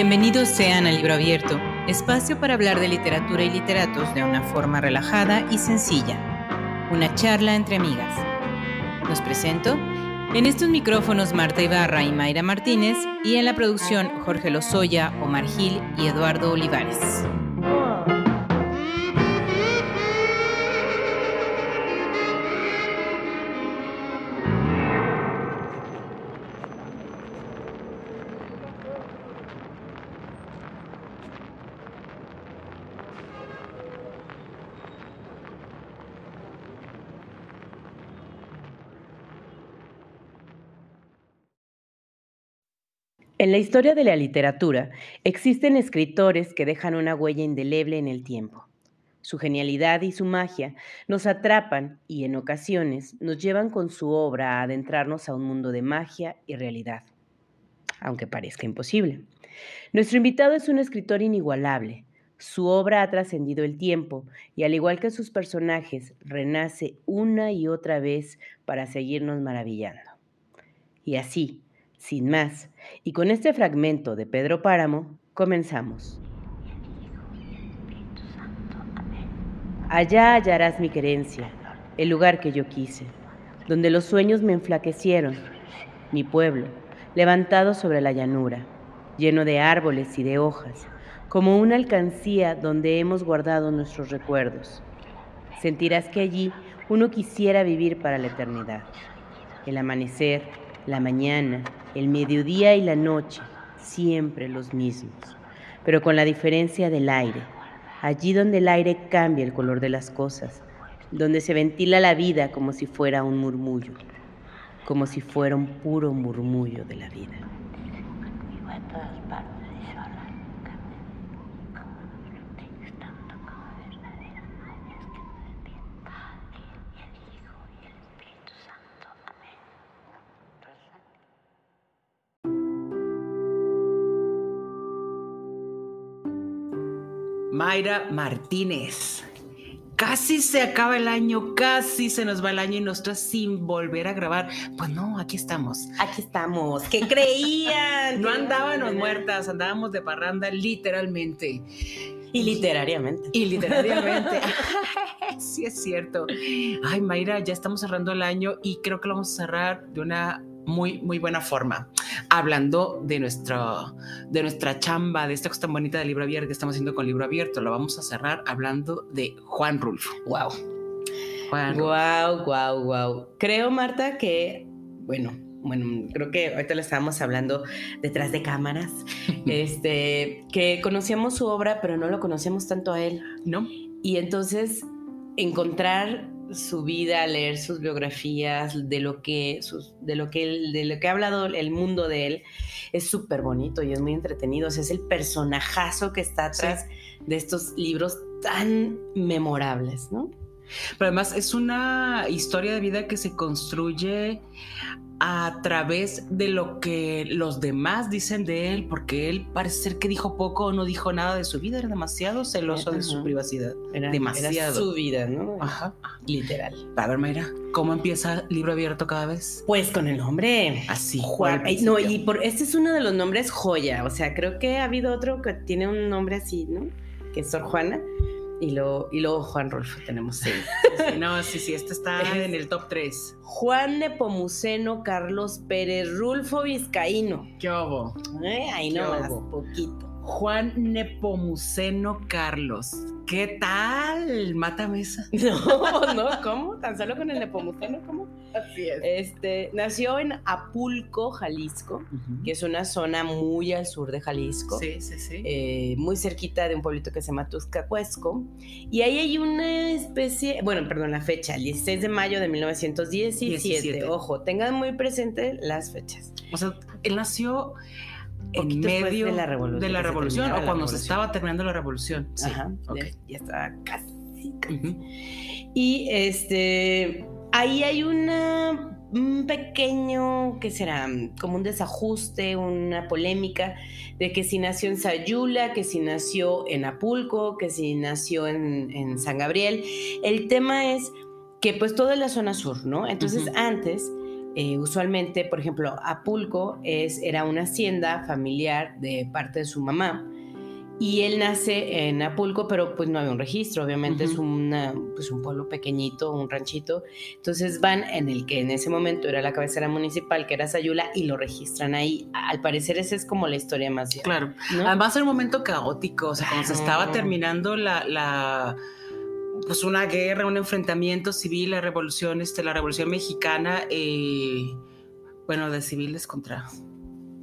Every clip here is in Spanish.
Bienvenidos sean al Libro Abierto, espacio para hablar de literatura y literatos de una forma relajada y sencilla. Una charla entre amigas. Los presento en estos micrófonos Marta Ibarra y Mayra Martínez y en la producción Jorge Lozoya, Omar Gil y Eduardo Olivares. En la historia de la literatura existen escritores que dejan una huella indeleble en el tiempo. Su genialidad y su magia nos atrapan y en ocasiones nos llevan con su obra a adentrarnos a un mundo de magia y realidad, aunque parezca imposible. Nuestro invitado es un escritor inigualable. Su obra ha trascendido el tiempo y al igual que sus personajes, renace una y otra vez para seguirnos maravillando. Y así, sin más, y con este fragmento de Pedro Páramo, comenzamos. Allá hallarás mi querencia, el lugar que yo quise, donde los sueños me enflaquecieron, mi pueblo, levantado sobre la llanura, lleno de árboles y de hojas, como una alcancía donde hemos guardado nuestros recuerdos. Sentirás que allí uno quisiera vivir para la eternidad. El amanecer, la mañana, el mediodía y la noche, siempre los mismos, pero con la diferencia del aire. Allí donde el aire cambia el color de las cosas, donde se ventila la vida como si fuera un murmullo, como si fuera un puro murmullo de la vida. Mayra Martínez. Casi se acaba el año, casi se nos va el año y nosotros sin volver a grabar. Pues no, aquí estamos. Aquí estamos. ¿Qué creían? no andábamos muertas, andábamos de parranda literalmente. Y literariamente. Y literariamente. sí, es cierto. Ay, Mayra, ya estamos cerrando el año y creo que lo vamos a cerrar de una muy, muy buena forma. Hablando de, nuestro, de nuestra chamba, de esta cosa tan bonita del libro abierto que estamos haciendo con libro abierto, lo vamos a cerrar hablando de Juan Rulfo. Wow. Juan wow, wow, wow. Creo, Marta, que, bueno, bueno, creo que ahorita lo estábamos hablando detrás de cámaras, este, que conocíamos su obra, pero no lo conocíamos tanto a él. No. Y entonces encontrar su vida, leer sus biografías, de lo que, de lo que, de lo que ha hablado el mundo de él, es súper bonito y es muy entretenido. O sea, es el personajazo que está atrás de estos libros tan memorables, ¿no? Pero además es una historia de vida que se construye a través de lo que los demás dicen de él, porque él parece ser que dijo poco o no dijo nada de su vida, era demasiado celoso de su privacidad. Era, demasiado. su vida, ¿no? Ajá. Literal. A ver, Mayra, ¿cómo empieza libro abierto cada vez? Pues con el nombre. Así. Juan. No, y por este es uno de los nombres joya. O sea, creo que ha habido otro que tiene un nombre así, ¿no? Que es Sor Juana. Y luego, y luego Juan Rolfo, tenemos seis. no, sí, sí, este está en el top 3. Juan Nepomuceno Carlos Pérez Rulfo Vizcaíno. ¿Qué hubo? Eh, ahí no más, poquito. Juan Nepomuceno Carlos. ¿Qué tal? Mátame esa. No, no, ¿cómo? Tan solo con el Nepomuceno, ¿cómo? Así es. Este, nació en Apulco, Jalisco, que es una zona muy al sur de Jalisco. Sí, sí, sí. Eh, muy cerquita de un pueblito que se llama Tuscacuesco. Y ahí hay una especie, bueno, perdón, la fecha, el 16 de mayo de 1917. 17. Ojo, tengan muy presente las fechas. O sea, él nació en medio de la revolución, de la revolución o cuando se estaba terminando la revolución. Sí. Ajá, okay. ya, estaba casi. casi. Y este, ahí hay una un pequeño, ¿qué será? Como un desajuste, una polémica de que si nació en Sayula, que si nació en Apulco, que si nació en, en San Gabriel. El tema es que pues toda la zona sur, ¿no? Entonces uh -huh. antes Eh, usualmente, por ejemplo, Apulco es, era una hacienda familiar de parte de su mamá y él nace en Apulco, pero pues no había un registro, obviamente es una, pues un pueblo pequeñito, un ranchito. Entonces van en el que en ese momento era la cabecera municipal, que era Sayula, y lo registran ahí. Al parecer esa es como la historia más. Claro. Además era un momento caótico, o sea, cuando se estaba terminando la, la pues una guerra, un enfrentamiento civil, la revolución, este, la revolución mexicana, eh, bueno, de civiles contra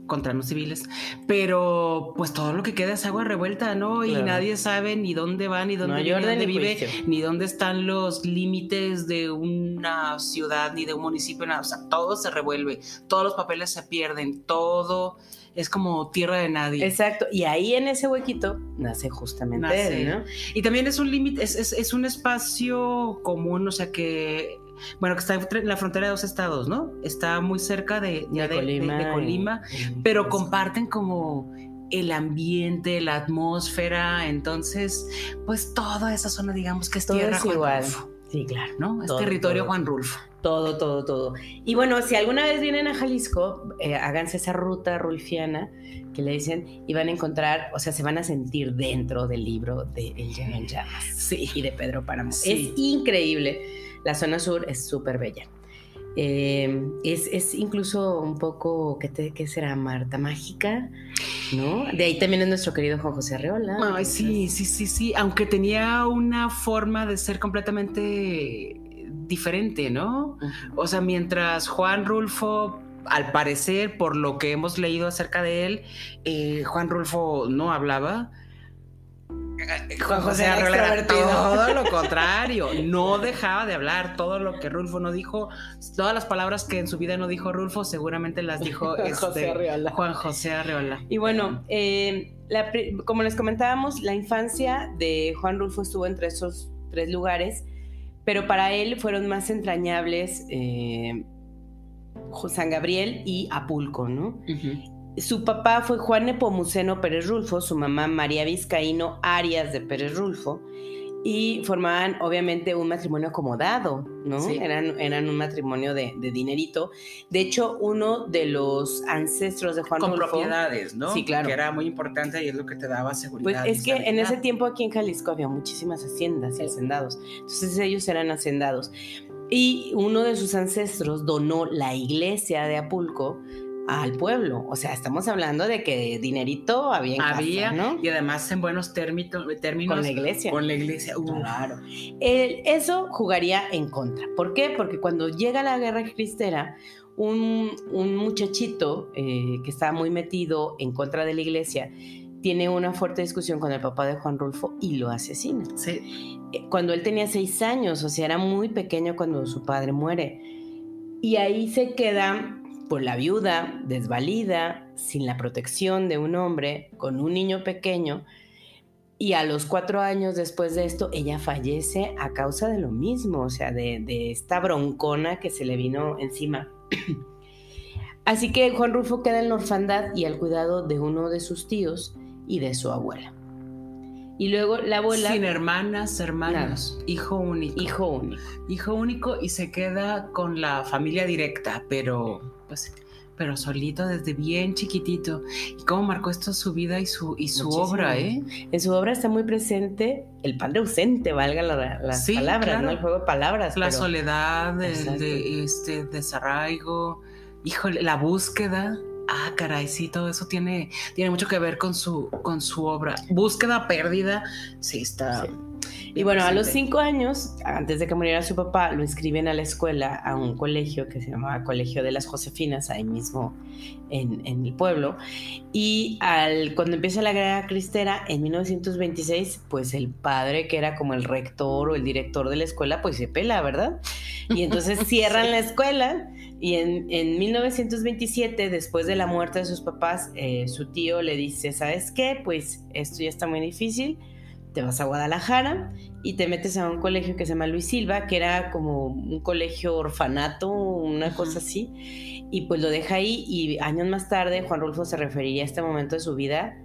contra los civiles, pero pues todo lo que queda es agua revuelta, ¿no? Y nadie sabe ni dónde va, ni dónde, vive, ni dónde están los límites de una ciudad, ni de un municipio, nada. O sea, todo se revuelve, todos los papeles se pierden, todo es como tierra de nadie. Exacto, y ahí en ese huequito nace justamente ¿no? Y también es un límite, es, es un espacio común, o sea que bueno, que está en la frontera de dos estados, ¿no? Está muy cerca de, Colima, pero comparten como el ambiente, la atmósfera, entonces, pues toda esa zona, digamos que es todo tierra es igual. Sí, claro, ¿no? Es territorio Juan Rulfo. Todo, todo, todo. Y bueno, si alguna vez vienen a Jalisco, eh, háganse esa ruta rulfiana que le dicen y van a encontrar, o sea, se van a sentir dentro del libro de El Lleno en Llamas. Sí. Y de Pedro Páramo. Es increíble. La zona sur es súper bella. Eh, es, incluso un poco, ¿qué, ¿qué, será? Marta Mágica, ¿no? De ahí también es nuestro querido Juan José Arreola. Ay, sí, sí, sí, sí, aunque tenía una forma de ser completamente diferente, ¿no? O sea, mientras Juan Rulfo al parecer, por lo que hemos leído acerca de él, eh, Juan Rulfo no hablaba, Juan José era todo lo contrario, no dejaba de hablar, todo lo que Rulfo no dijo, todas las palabras que en su vida no dijo Rulfo, seguramente las dijo este, Juan José Arreola. Y bueno, eh, como les comentábamos, la infancia de Juan Rulfo estuvo entre esos tres lugares, pero para él fueron más entrañables eh, San Gabriel y Apulco, ¿no? Su papá fue Juan Nepomuceno Pérez Rulfo, su mamá María Vizcaíno Arias de Pérez Rulfo, y formaban obviamente un matrimonio acomodado, ¿no? Eran, eran un matrimonio de, dinerito. De hecho, uno de los ancestros de Juan Con Rulfo... propiedades, ¿no? Sí, claro. Que era muy importante y es lo que te daba seguridad. Pues es que en ese tiempo aquí en Jalisco había muchísimas haciendas y hacendados. Entonces ellos eran hacendados. Y uno de sus ancestros donó la iglesia de Apulco al pueblo. O sea, estamos hablando de que dinerito había en Había, ¿no? Y además en buenos términos. Con la iglesia. Con la iglesia, claro. eso jugaría en contra. ¿Por qué? Porque cuando llega la guerra cristera, un, muchachito eh, que estaba muy metido en contra de la iglesia tiene una fuerte discusión con el papá de Juan Rulfo y lo asesina. Sí. Eh, cuando él tenía seis años, o sea, era muy pequeño cuando su padre muere. Y ahí se queda por la viuda, desvalida, sin la protección de un hombre, con un niño pequeño, y a los cuatro años después de esto, ella fallece a causa de lo mismo, o sea, de, esta broncona que se le vino encima. Así que Juan Rufo queda en la orfandad y al cuidado de uno de sus tíos y de su abuela. Y luego la abuela... Sin hermanas, hermanos, hijo único. Hijo único. Hijo único y se queda con la familia directa, pero pues pero solito desde bien chiquitito. ¿Y cómo marcó esto su vida y su, y su obra, eh? En su obra está muy presente el padre ausente, valga las palabras, ¿no? El juego de palabras. La soledad, el de, este, desarraigo, híjole, la búsqueda. Ah, caray, sí, todo eso tiene, tiene mucho que ver con su, con su obra. Búsqueda, pérdida, sí, está... Y bueno, a los cinco años, antes de que muriera su papá, lo inscriben a la escuela, a un colegio que se llamaba Colegio de las Josefinas, ahí mismo en, en el pueblo. Y al, cuando empieza la guerra cristera, en 1926, pues el padre, que era como el rector o el director de la escuela, pues se pela, ¿verdad? Y entonces cierran la escuela. Y en, en, 1927, después de la muerte de sus papás, eh, su tío le dice, ¿sabes qué? Pues esto ya está muy difícil te vas a Guadalajara y te metes a un colegio que se llama Luis Silva, que era como un colegio orfanato, una cosa así, y pues lo deja ahí y años más tarde Juan Rulfo se referiría a este momento de su vida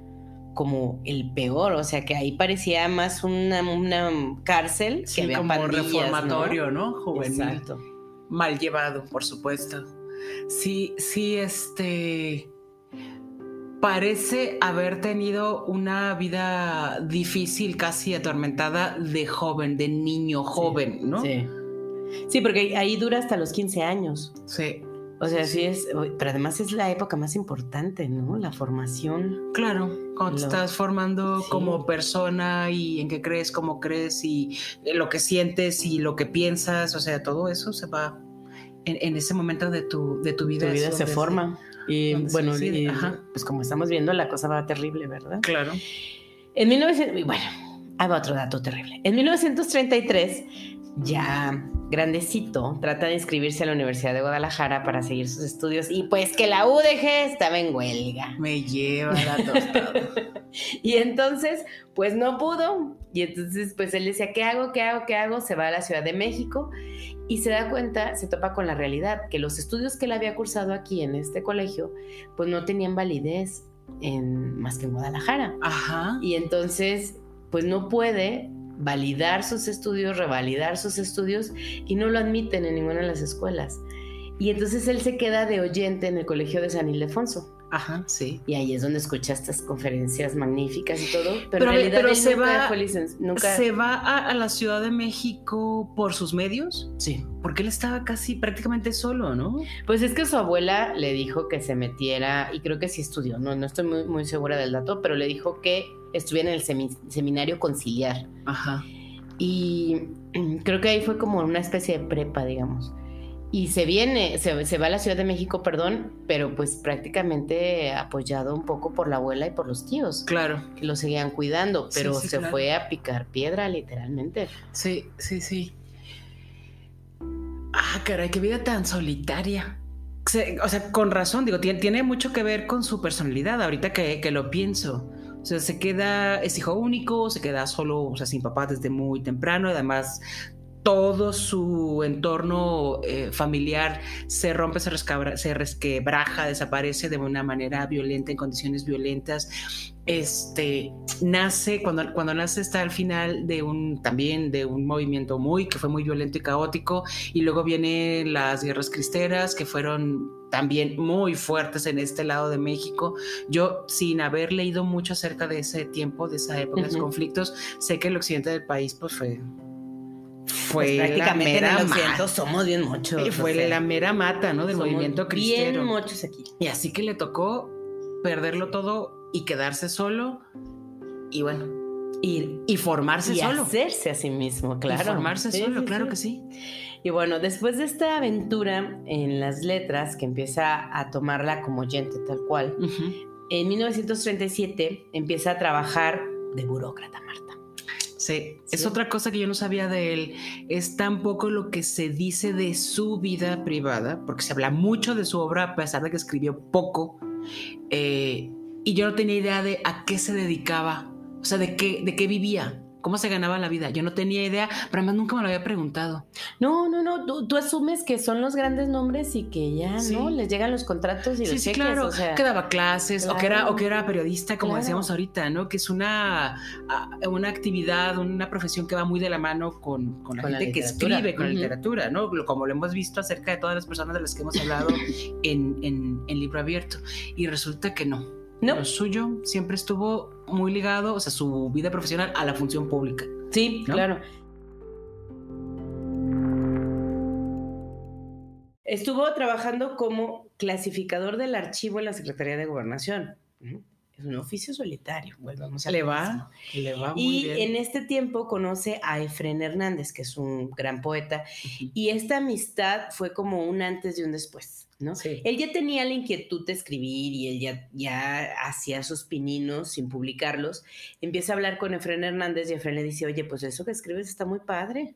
como el peor, o sea que ahí parecía más una, cárcel que había como reformatorio, ¿no? Juvenil. Mal llevado, por supuesto. Sí, sí, este parece haber tenido una vida difícil, casi atormentada de joven, de niño joven, ¿no? Sí. Sí, porque ahí dura hasta los 15 años. Sí. O sea, sí es, pero además es la época más importante, ¿no? La formación. Claro, cuando te Lo- estás formando Sí. como persona y en qué crees, cómo crees y lo que sientes y lo que piensas, o sea, todo eso se va en, en ese momento de tu, de tu vida. Tu vida se forma. Y donde bueno, y, ajá. pues como estamos viendo, la cosa va terrible, ¿verdad? Claro. En 1900, y bueno, ahí va otro dato terrible. En 1933, ya grandecito, trata de inscribirse a la Universidad de Guadalajara para seguir sus estudios y pues que la UDG estaba en huelga. Me lleva la tostada. Y entonces, pues no pudo. Y entonces, pues él decía, ¿qué hago? ¿Qué hago? ¿Qué hago? Se va a la Ciudad de México y se da cuenta, se topa con la realidad, que los estudios que él había cursado aquí en este colegio, pues no tenían validez en, más que en Guadalajara. Ajá. Y entonces, pues no puede validar sus estudios, revalidar sus estudios y no lo admiten en ninguna de las escuelas. Y entonces él se queda de oyente en el colegio de San Ildefonso. Ajá, sí. Y ahí es donde escucha estas conferencias magníficas y todo. Pero, Pero, en realidad pero él se nunca va- fue nunca... ¿Se va a, a la Ciudad de México por sus medios? Sí. Porque él estaba casi prácticamente solo, ¿no? Pues es que su abuela le dijo que se metiera, y creo que sí estudió, no, no estoy muy, muy segura del dato, pero le dijo que estuviera en el semi- seminario conciliar. Ajá. Y creo que ahí fue como una especie de prepa, digamos. Y se viene, se, se va a la Ciudad de México, perdón, pero pues prácticamente apoyado un poco por la abuela y por los tíos, Claro. que lo seguían cuidando, pero sí, se claro. fue a picar piedra, literalmente. Sí, sí, sí. Ah, caray, qué vida tan solitaria. O sea, con razón, digo, tiene, tiene mucho que ver con su personalidad, ahorita que, que lo pienso. O sea, se queda, es hijo único, se queda solo, o sea, sin papá desde muy temprano, además todo su entorno eh, familiar se rompe, se, resquebraja, desaparece de una manera violenta, en condiciones violentas. Este nace, cuando, cuando nace está al final de un, también de un movimiento muy, que fue muy violento y caótico, y luego vienen las guerras cristeras, que fueron también muy fuertes en este lado de México. Yo, sin haber leído mucho acerca de ese tiempo, de esa época, de los Ujú. conflictos, sé que el occidente del país, pues fue... Fue Pues la prácticamente en mera el occidente somos bien muchos. Y fue o sea, la mera mata, ¿no? Del movimiento cristero. Bien muchos aquí. Y así que le tocó perderlo todo y quedarse solo. Y bueno, Y, y formarse y solo. hacerse a sí mismo, claro. Y formarse Sí, solo, sí, claro sí. que sí. Y bueno, después de esta aventura en las letras, que empieza a tomarla como oyente tal cual, en 1937 empieza a trabajar de burócrata, Marta. Sí, es otra cosa que yo no sabía de él. Es tampoco lo que se dice de su vida privada, porque se habla mucho de su obra, a pesar de que escribió poco. Eh, y yo no tenía idea de a qué se dedicaba, o sea, de qué, de qué vivía, cómo se ganaba la vida. Yo no tenía idea, pero además nunca me lo había preguntado. No, no, no, tú, tú asumes que son los grandes nombres y que ya, Sí. ¿no? Les llegan los contratos y Sí, los sí, cheques, claro. o sea, que daba clases o, que era, Claro. o que era periodista, como Claro. decíamos ahorita, ¿no? Que es una, una actividad, una profesión que va muy de la mano con, con la Con la gente que escribe, con la literatura, ¿no? Como lo hemos visto acerca de todas las personas de las que hemos hablado en, en- en libro abierto. Y resulta que no. No, Lo suyo siempre estuvo muy ligado, o sea, su vida profesional a la función pública. sí, ¿no? claro. Estuvo trabajando como clasificador del archivo en la Secretaría de Gobernación. Es un oficio solitario, volvamos a Le va, le va muy Y bien. en este tiempo conoce a Efren Hernández, que es un gran poeta, y esta amistad fue como un antes y un después, ¿no? Sí. Él ya tenía la inquietud de escribir y él ya, ya hacía sus pininos sin publicarlos. Empieza a hablar con Efren Hernández y Efren le dice, oye, pues eso que escribes está muy padre.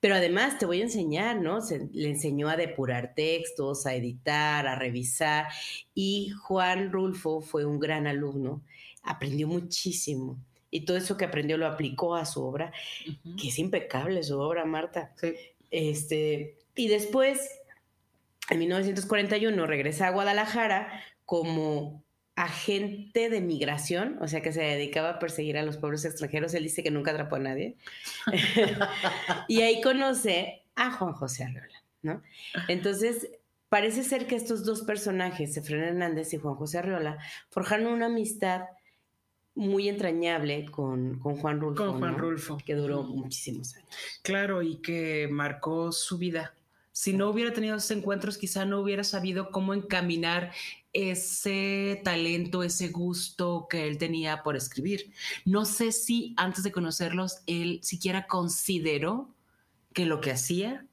Pero además te voy a enseñar, ¿no? Se- le enseñó a depurar textos, a editar, a revisar. Y Juan Rulfo fue un gran alumno, aprendió muchísimo. Y todo eso que aprendió lo aplicó a su obra, que es impecable su obra, Marta. Sí. Este, y después, en 1941, regresa a Guadalajara como agente de migración, o sea que se dedicaba a perseguir a los pueblos extranjeros. Él dice que nunca atrapó a nadie. y ahí conoce a Juan José Arreola, ¿no? Entonces parece ser que estos dos personajes, Efraín Hernández y Juan José Arriola, forjaron una amistad muy entrañable con, con Juan Rulfo. Con Juan Rulfo. Que duró muchísimos años. Claro, y que marcó su vida. Si no hubiera tenido esos encuentros, quizá no hubiera sabido cómo encaminar ese talento, ese gusto que él tenía por escribir. No sé si antes de conocerlos, él siquiera consideró que lo que hacía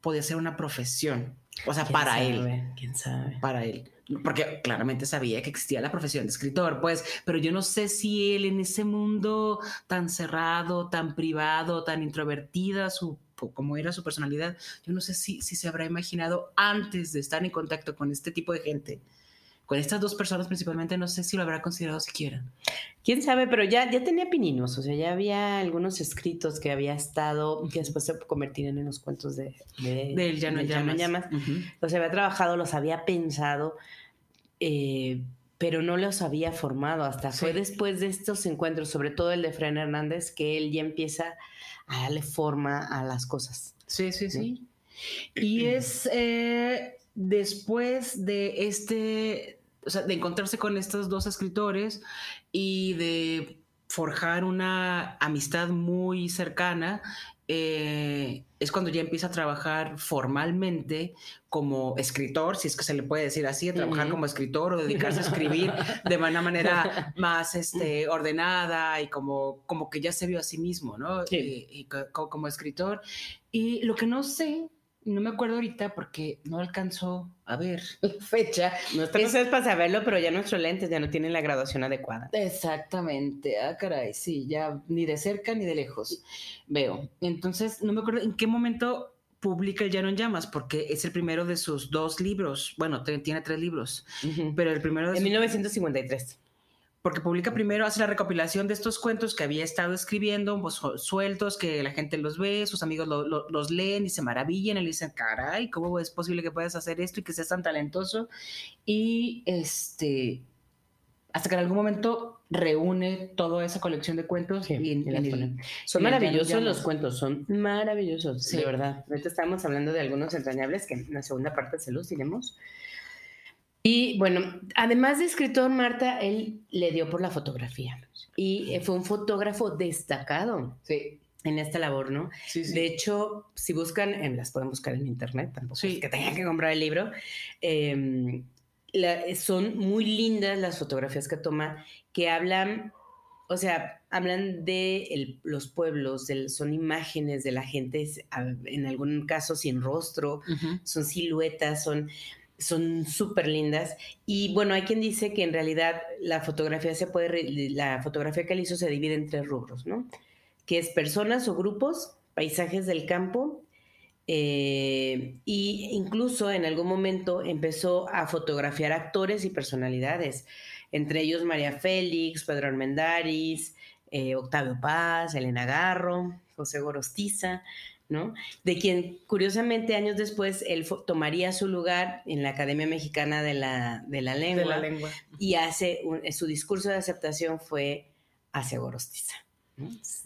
podía ser una profesión. O sea, para él. ¿Quién sabe? Para él. Porque claramente sabía que existía la profesión de escritor, pues, pero yo no sé si él en ese mundo tan cerrado, tan privado, tan introvertida, su como era su personalidad, yo no sé si, si se habrá imaginado antes de estar en contacto con este tipo de gente, con estas dos personas principalmente, no sé si lo habrá considerado siquiera. Quién sabe, pero ya, ya tenía pininos, o sea, ya había algunos escritos que había estado, que después se convertirían en los cuentos de, de, del Ya no llamas. Los había trabajado, los había pensado, eh, pero no los había formado. Hasta fue después de estos encuentros, sobre todo el de Fran Hernández, que él ya empieza a darle forma a las cosas. Sí, sí, sí. Y es eh, después de este, o sea, de encontrarse con estos dos escritores y de forjar una amistad muy cercana, eh, es cuando ya empieza a trabajar formalmente como escritor, si es que se le puede decir así, trabajar como escritor o dedicarse a escribir de una manera más este, ordenada y como, como que ya se vio a sí mismo, ¿no? Y como escritor. Y lo que no sé no me acuerdo ahorita porque no alcanzó a ver fecha. No es para saberlo, pero ya nuestros lentes ya no tienen la graduación adecuada. Exactamente. Ah, caray, sí, ya ni de cerca ni de lejos veo. Entonces, no me acuerdo en qué momento publica el Llano en Llamas, porque es el primero de sus dos libros. Bueno, tiene tres libros, pero el primero de En 1953 porque publica primero, hace la recopilación de estos cuentos que había estado escribiendo, pues, sueltos, que la gente los ve, sus amigos los leen y se maravillan y le dicen, caray, ¿cómo es posible que puedas hacer esto y que seas tan talentoso? Y este, hasta que en algún momento reúne toda esa colección de cuentos. son maravillosos los cuentos, son maravillosos, de verdad. Ahorita estamos hablando de algunos entrañables que en la segunda parte se los diremos. Y bueno, además de escritor, Marta, él le dio por la fotografía y fue un fotógrafo destacado. Sí. En esta labor, ¿no? Sí, sí. De hecho, si buscan, las pueden buscar en internet, tampoco es que tengan que comprar el libro. Em, son muy lindas las fotografías que toma, que hablan, o sea, hablan de los pueblos, son imágenes de la gente, en algún caso sin rostro, son siluetas, son son súper lindas. Y bueno, hay quien dice que en realidad la fotografía se puede, la fotografía que él hizo se divide en tres rubros, ¿no? Que es personas o grupos, paisajes del campo, e incluso en algún momento empezó a fotografiar actores y personalidades, entre ellos María Félix, Pedro Armendáriz, eh, Octavio Paz, Elena Garro, José Gorostiza, ¿no? De quien, curiosamente, años después, él tomaría su lugar en la Academia Mexicana de la, de la Lengua. Y hace su discurso de aceptación fue hacia Gorostiza.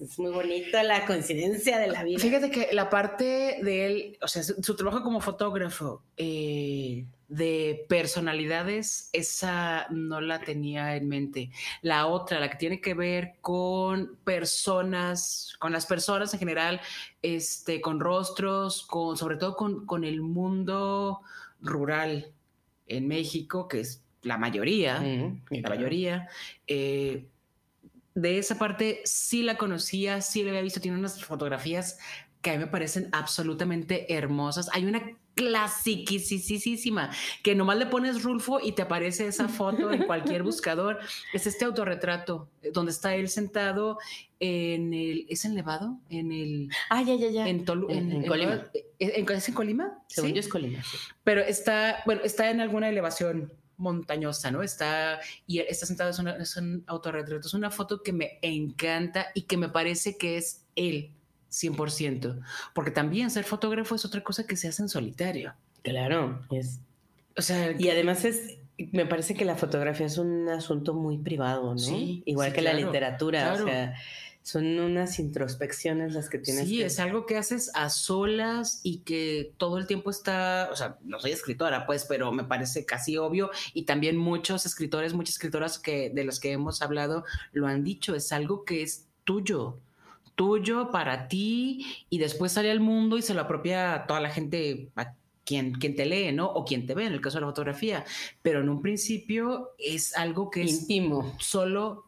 Es muy bonita la coincidencia de la vida. Fíjate que la parte de él, o sea, su, trabajo como fotógrafo eh, de personalidades, esa no la tenía en mente. La otra, la que tiene que ver con personas, con las personas en general, este, con rostros, con, sobre todo con, con el mundo rural en México, que es la mayoría, la mayoría. Eh, de esa parte sí la conocía, sí la había visto, tiene unas fotografías que a mí me parecen absolutamente hermosas. Hay una clasiquísima que nomás le pones Rulfo y te aparece esa foto en cualquier buscador. Es este autorretrato donde está él sentado en el. ¿Es en Nevado? En el. Ah, ya, ya, ya. En, en, Colima. ¿Es en Colima? Según yo es Colima. Pero está, bueno, está en alguna elevación montañosa, ¿no? Está, y está sentado, es, una, es un autorretrato, es una foto que me encanta y que me parece que es él, 100%, porque también ser fotógrafo es otra cosa que se hace en solitario. Claro, es... O sea, y además es, me parece que la fotografía es un asunto muy privado, ¿no? Sí, Igual que la literatura, o sea, son unas introspecciones las que tienes. Sí, que... es algo que haces a solas y que todo el tiempo está, o sea, no soy escritora, pues, pero me parece casi obvio y también muchos escritores, muchas escritoras que de los que hemos hablado lo han dicho, es algo que es tuyo tuyo para ti y después sale al mundo y se lo apropia toda la gente a quien, quien te lee, ¿no? O quien te ve en el caso de la fotografía. Pero en un principio es algo que es íntimo. Solo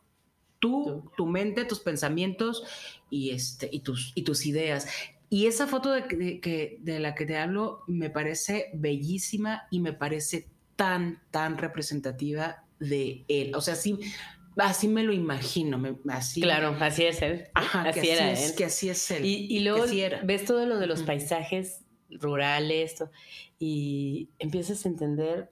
tú, tu mente, tus pensamientos y, este, y, tus, y tus ideas. Y esa foto de, de, de la que te hablo me parece bellísima y me parece tan, tan representativa de él. O sea, sí, así me lo imagino. así, claro, así es él. Ajá, así que era así es, él. Que así es él. Y, y luego ves todo lo de los paisajes rurales y empiezas a entender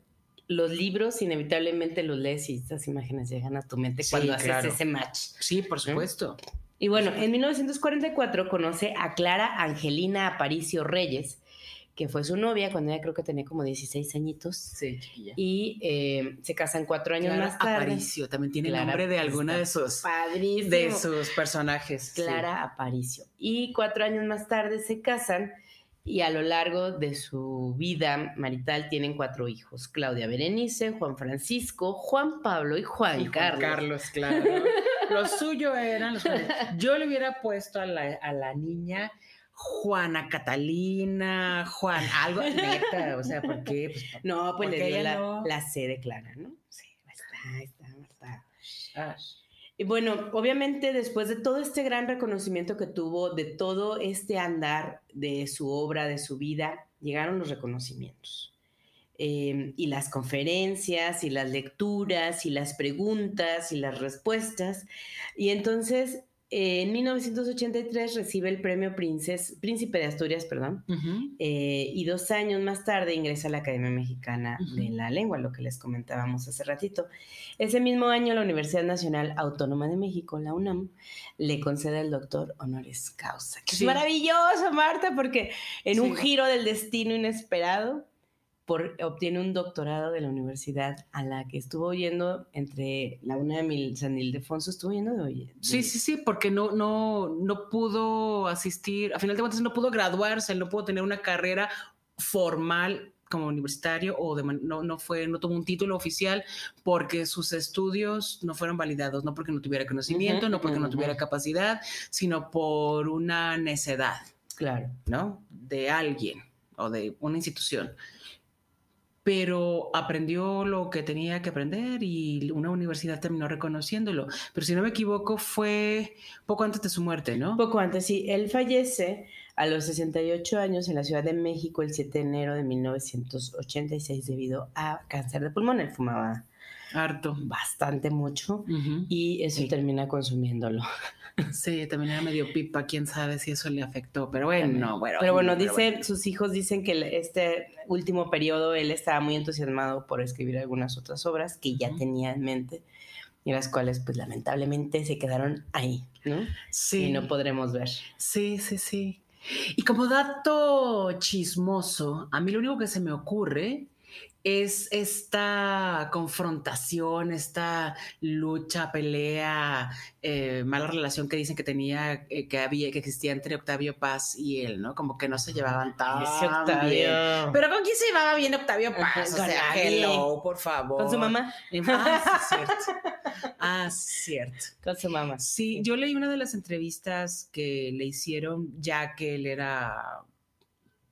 los libros inevitablemente los lees y estas imágenes llegan a tu mente Sí, cuando claro. haces ese match. Sí, por supuesto. Y bueno, en 1944 conoce a Clara Angelina Aparicio Reyes, que fue su novia cuando ella creo que tenía como 16 añitos. Sí, chiquilla. Y eh, se casan cuatro años Clara más tarde. Aparicio, también tiene el Clara, nombre de alguna de sus, Padrísimo. de sus personajes. sí. Clara Aparicio. Y cuatro años más tarde se casan y a lo largo de su vida marital tienen cuatro hijos. Claudia Berenice, Juan Francisco, Juan Pablo y Juan, Y Juan Carlos. Carlos, claro. Lo suyo eran los. Yo le hubiera puesto a la, a la niña Juana Catalina, Juan, algo neta, o sea, ¿por qué? Pues, No, pues le dio la, no- la C de Clara, ¿no? sí, está, ahí está. ah, Y bueno, obviamente después de todo este gran reconocimiento que tuvo, de todo este andar de su obra, de su vida, llegaron los reconocimientos. Eh, y las conferencias, y las lecturas, y las preguntas, y las respuestas. Y entonces, en 1983 recibe el premio Princes- Príncipe de Asturias, perdón, eh, y dos años más tarde ingresa a la Academia Mexicana de la Lengua, lo que les comentábamos hace ratito. Ese mismo año, la Universidad Nacional Autónoma de México, la UNAM, le concede el doctor honoris causa. Que Sí. Es maravilloso, Marta, porque en un giro del destino inesperado, por, obtiene un doctorado de la universidad a la que estuvo yendo entre la UNAM y San Ildefonso, estuvo yendo de de- Sí, sí, sí, porque no, no, no pudo asistir, a final de cuentas no pudo graduarse, no pudo tener una carrera formal como universitario o de no, no fue, no tuvo un título oficial porque sus estudios no fueron validados, no porque no tuviera conocimiento, no porque no tuviera capacidad, sino por una necedad, Claro. ¿no? De alguien o de una institución. Pero aprendió lo que tenía que aprender y una universidad terminó reconociéndolo. Pero si no me equivoco, fue poco antes de su muerte, ¿no? Poco antes, sí. Él fallece a los 68 años en la Ciudad de México el 7 de enero de 1986 debido a cáncer de pulmón. Él fumaba Harto. bastante mucho Ujú. y eso Sí. termina consumiéndolo. Sí, también era medio pipa, quién sabe si eso le afectó, pero bueno, bueno. Pero bueno, dice, bueno. sus hijos dicen que este último periodo él estaba muy entusiasmado por escribir algunas otras obras que ya Ujú. tenía en mente y las cuales pues lamentablemente se quedaron ahí, ¿no? Sí. Y no podremos ver. Sí, sí, sí. Y como dato chismoso, a mí lo único que se me ocurre es esta confrontación, esta lucha, pelea, eh, mala relación que dicen que tenía, eh, que había, que existía entre Octavio Paz y él, ¿no? Como que no se llevaban tan Octavio. bien. Pero ¿con quién se llevaba bien Octavio Paz? O sea, hello, por favor. Con su mamá. Ah, sí, cierto. Ah, cierto. Con su mamá. Sí, yo leí una de las entrevistas que le hicieron ya que él era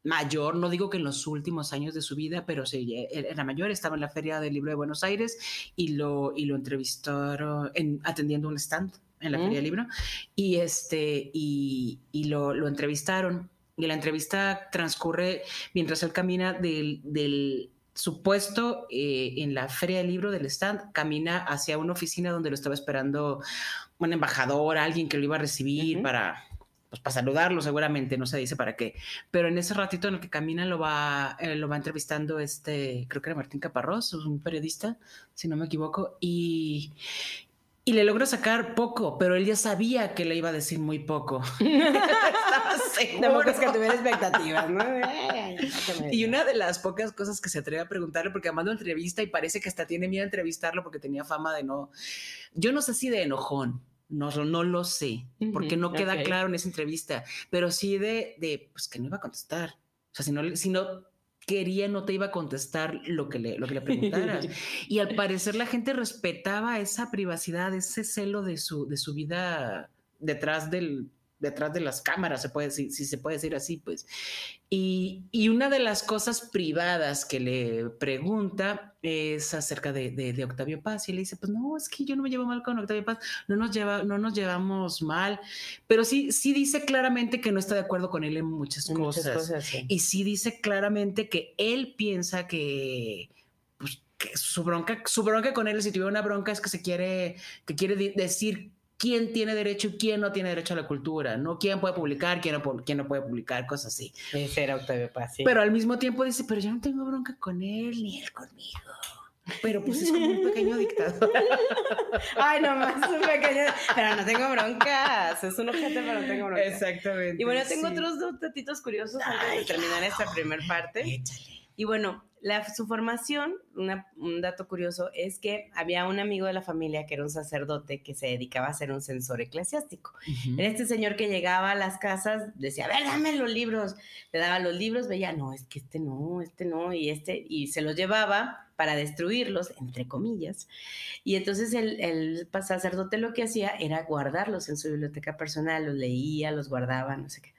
mayor, no digo que en los últimos años de su vida, pero sí, era mayor, estaba en la Feria del Libro de Buenos Aires y lo, y lo entrevistaron en, atendiendo un stand en la Mm. Feria del Libro y, este, y, y lo, lo entrevistaron. Y la entrevista transcurre mientras él camina del, del supuesto eh, en la Feria del Libro del stand, camina hacia una oficina donde lo estaba esperando un embajador, alguien que lo iba a recibir para, pues, para saludarlo seguramente, no se dice para qué. Pero en ese ratito en el que camina lo va, eh, lo va entrevistando este, creo que era Martín Caparrós, un periodista, si no me equivoco, y, y le logró sacar poco, pero él ya sabía que le iba a decir muy poco. Estaba seguro. Es que tuviera expectativas, ¿no? Y una de las pocas cosas que se atreve a preguntarle, porque además lo entrevista y parece que hasta tiene miedo a entrevistarlo porque tenía fama de no, yo no sé si de enojón, No, no lo sé, porque no queda claro en esa entrevista, pero sí de, de pues que no iba a contestar. O sea, si no, si no quería, no te iba a contestar lo que le, lo que le preguntaras. y al parecer la gente respetaba esa privacidad, ese celo de su, de su vida detrás del detrás de las cámaras, se puede decir, si se puede decir así, pues. Y, y una de las cosas privadas que le pregunta es acerca de, de- de Octavio Paz y le dice, pues no, es que yo no me llevo mal con Octavio Paz, no nos, lleva, no nos llevamos mal, pero sí, sí dice claramente que no está de acuerdo con él en muchas, Muchas cosas. cosas, sí. Y sí dice claramente que él piensa que, pues, que su bronca, su bronca con él, si tuviera una bronca, es que se quiere, que quiere decir quién tiene derecho y quién no tiene derecho a la cultura, ¿no? ¿Quién puede publicar, quién no, quién no puede publicar, cosas así. Era Octavio Paz, sí. Pero al mismo tiempo dice, pero yo no tengo bronca con él, ni él conmigo. Pero pues es como un pequeño dictador. Ay, nomás un pequeño. Pero no tengo broncas. Es un objeto, pero no tengo broncas. Exactamente. Y bueno, tengo sí. otros dos datitos curiosos antes Ay, de terminar esta primera parte. Échale. Y bueno, la, su formación, una- un dato curioso, es que había un amigo de la familia que era un sacerdote que se dedicaba a ser un censor eclesiástico. Era este señor que llegaba a las casas, decía, a ver, dame los libros. Le daba los libros, veía, no, es que este no, este no, y este, y se los llevaba para destruirlos, entre comillas. Y entonces el, el sacerdote lo que hacía era guardarlos en su biblioteca personal, los leía, los guardaba, no sé qué.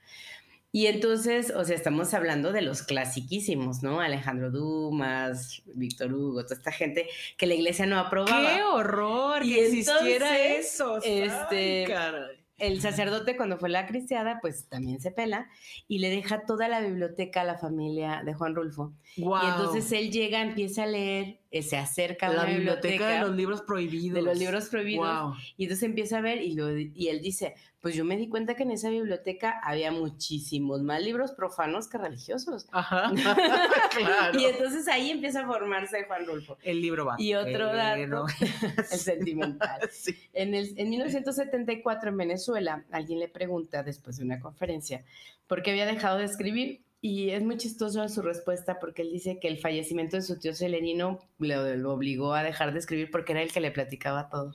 Y entonces, o sea, estamos hablando de los clasiquísimos, ¿no? Alejandro Dumas, Víctor Hugo, toda esta gente que la iglesia no aprobaba. ¡Qué horror! Y que existiera eso. este, Ay, caray. el sacerdote cuando fue la cristiada, pues también se pela y le deja toda la biblioteca a la familia de Juan Rulfo. Guau. Y entonces él llega, empieza a leer, eh, se acerca a la biblioteca, biblioteca, de los libros prohibidos. de los libros prohibidos Wow. y entonces empieza a ver y, lo- y él dice, pues yo me di cuenta que en esa biblioteca había muchísimos más libros profanos que religiosos. Ajá. claro. Y entonces ahí empieza a formarse Juan Rulfo, el libro va. Y otro dato, el sentimental. sí. En, el, en 1974 en Venezuela, alguien le pregunta después de una conferencia por qué había dejado de escribir y es muy chistoso su respuesta porque él dice que el fallecimiento de su tío Celerino lo, lo obligó a dejar de escribir porque era el que le platicaba todo.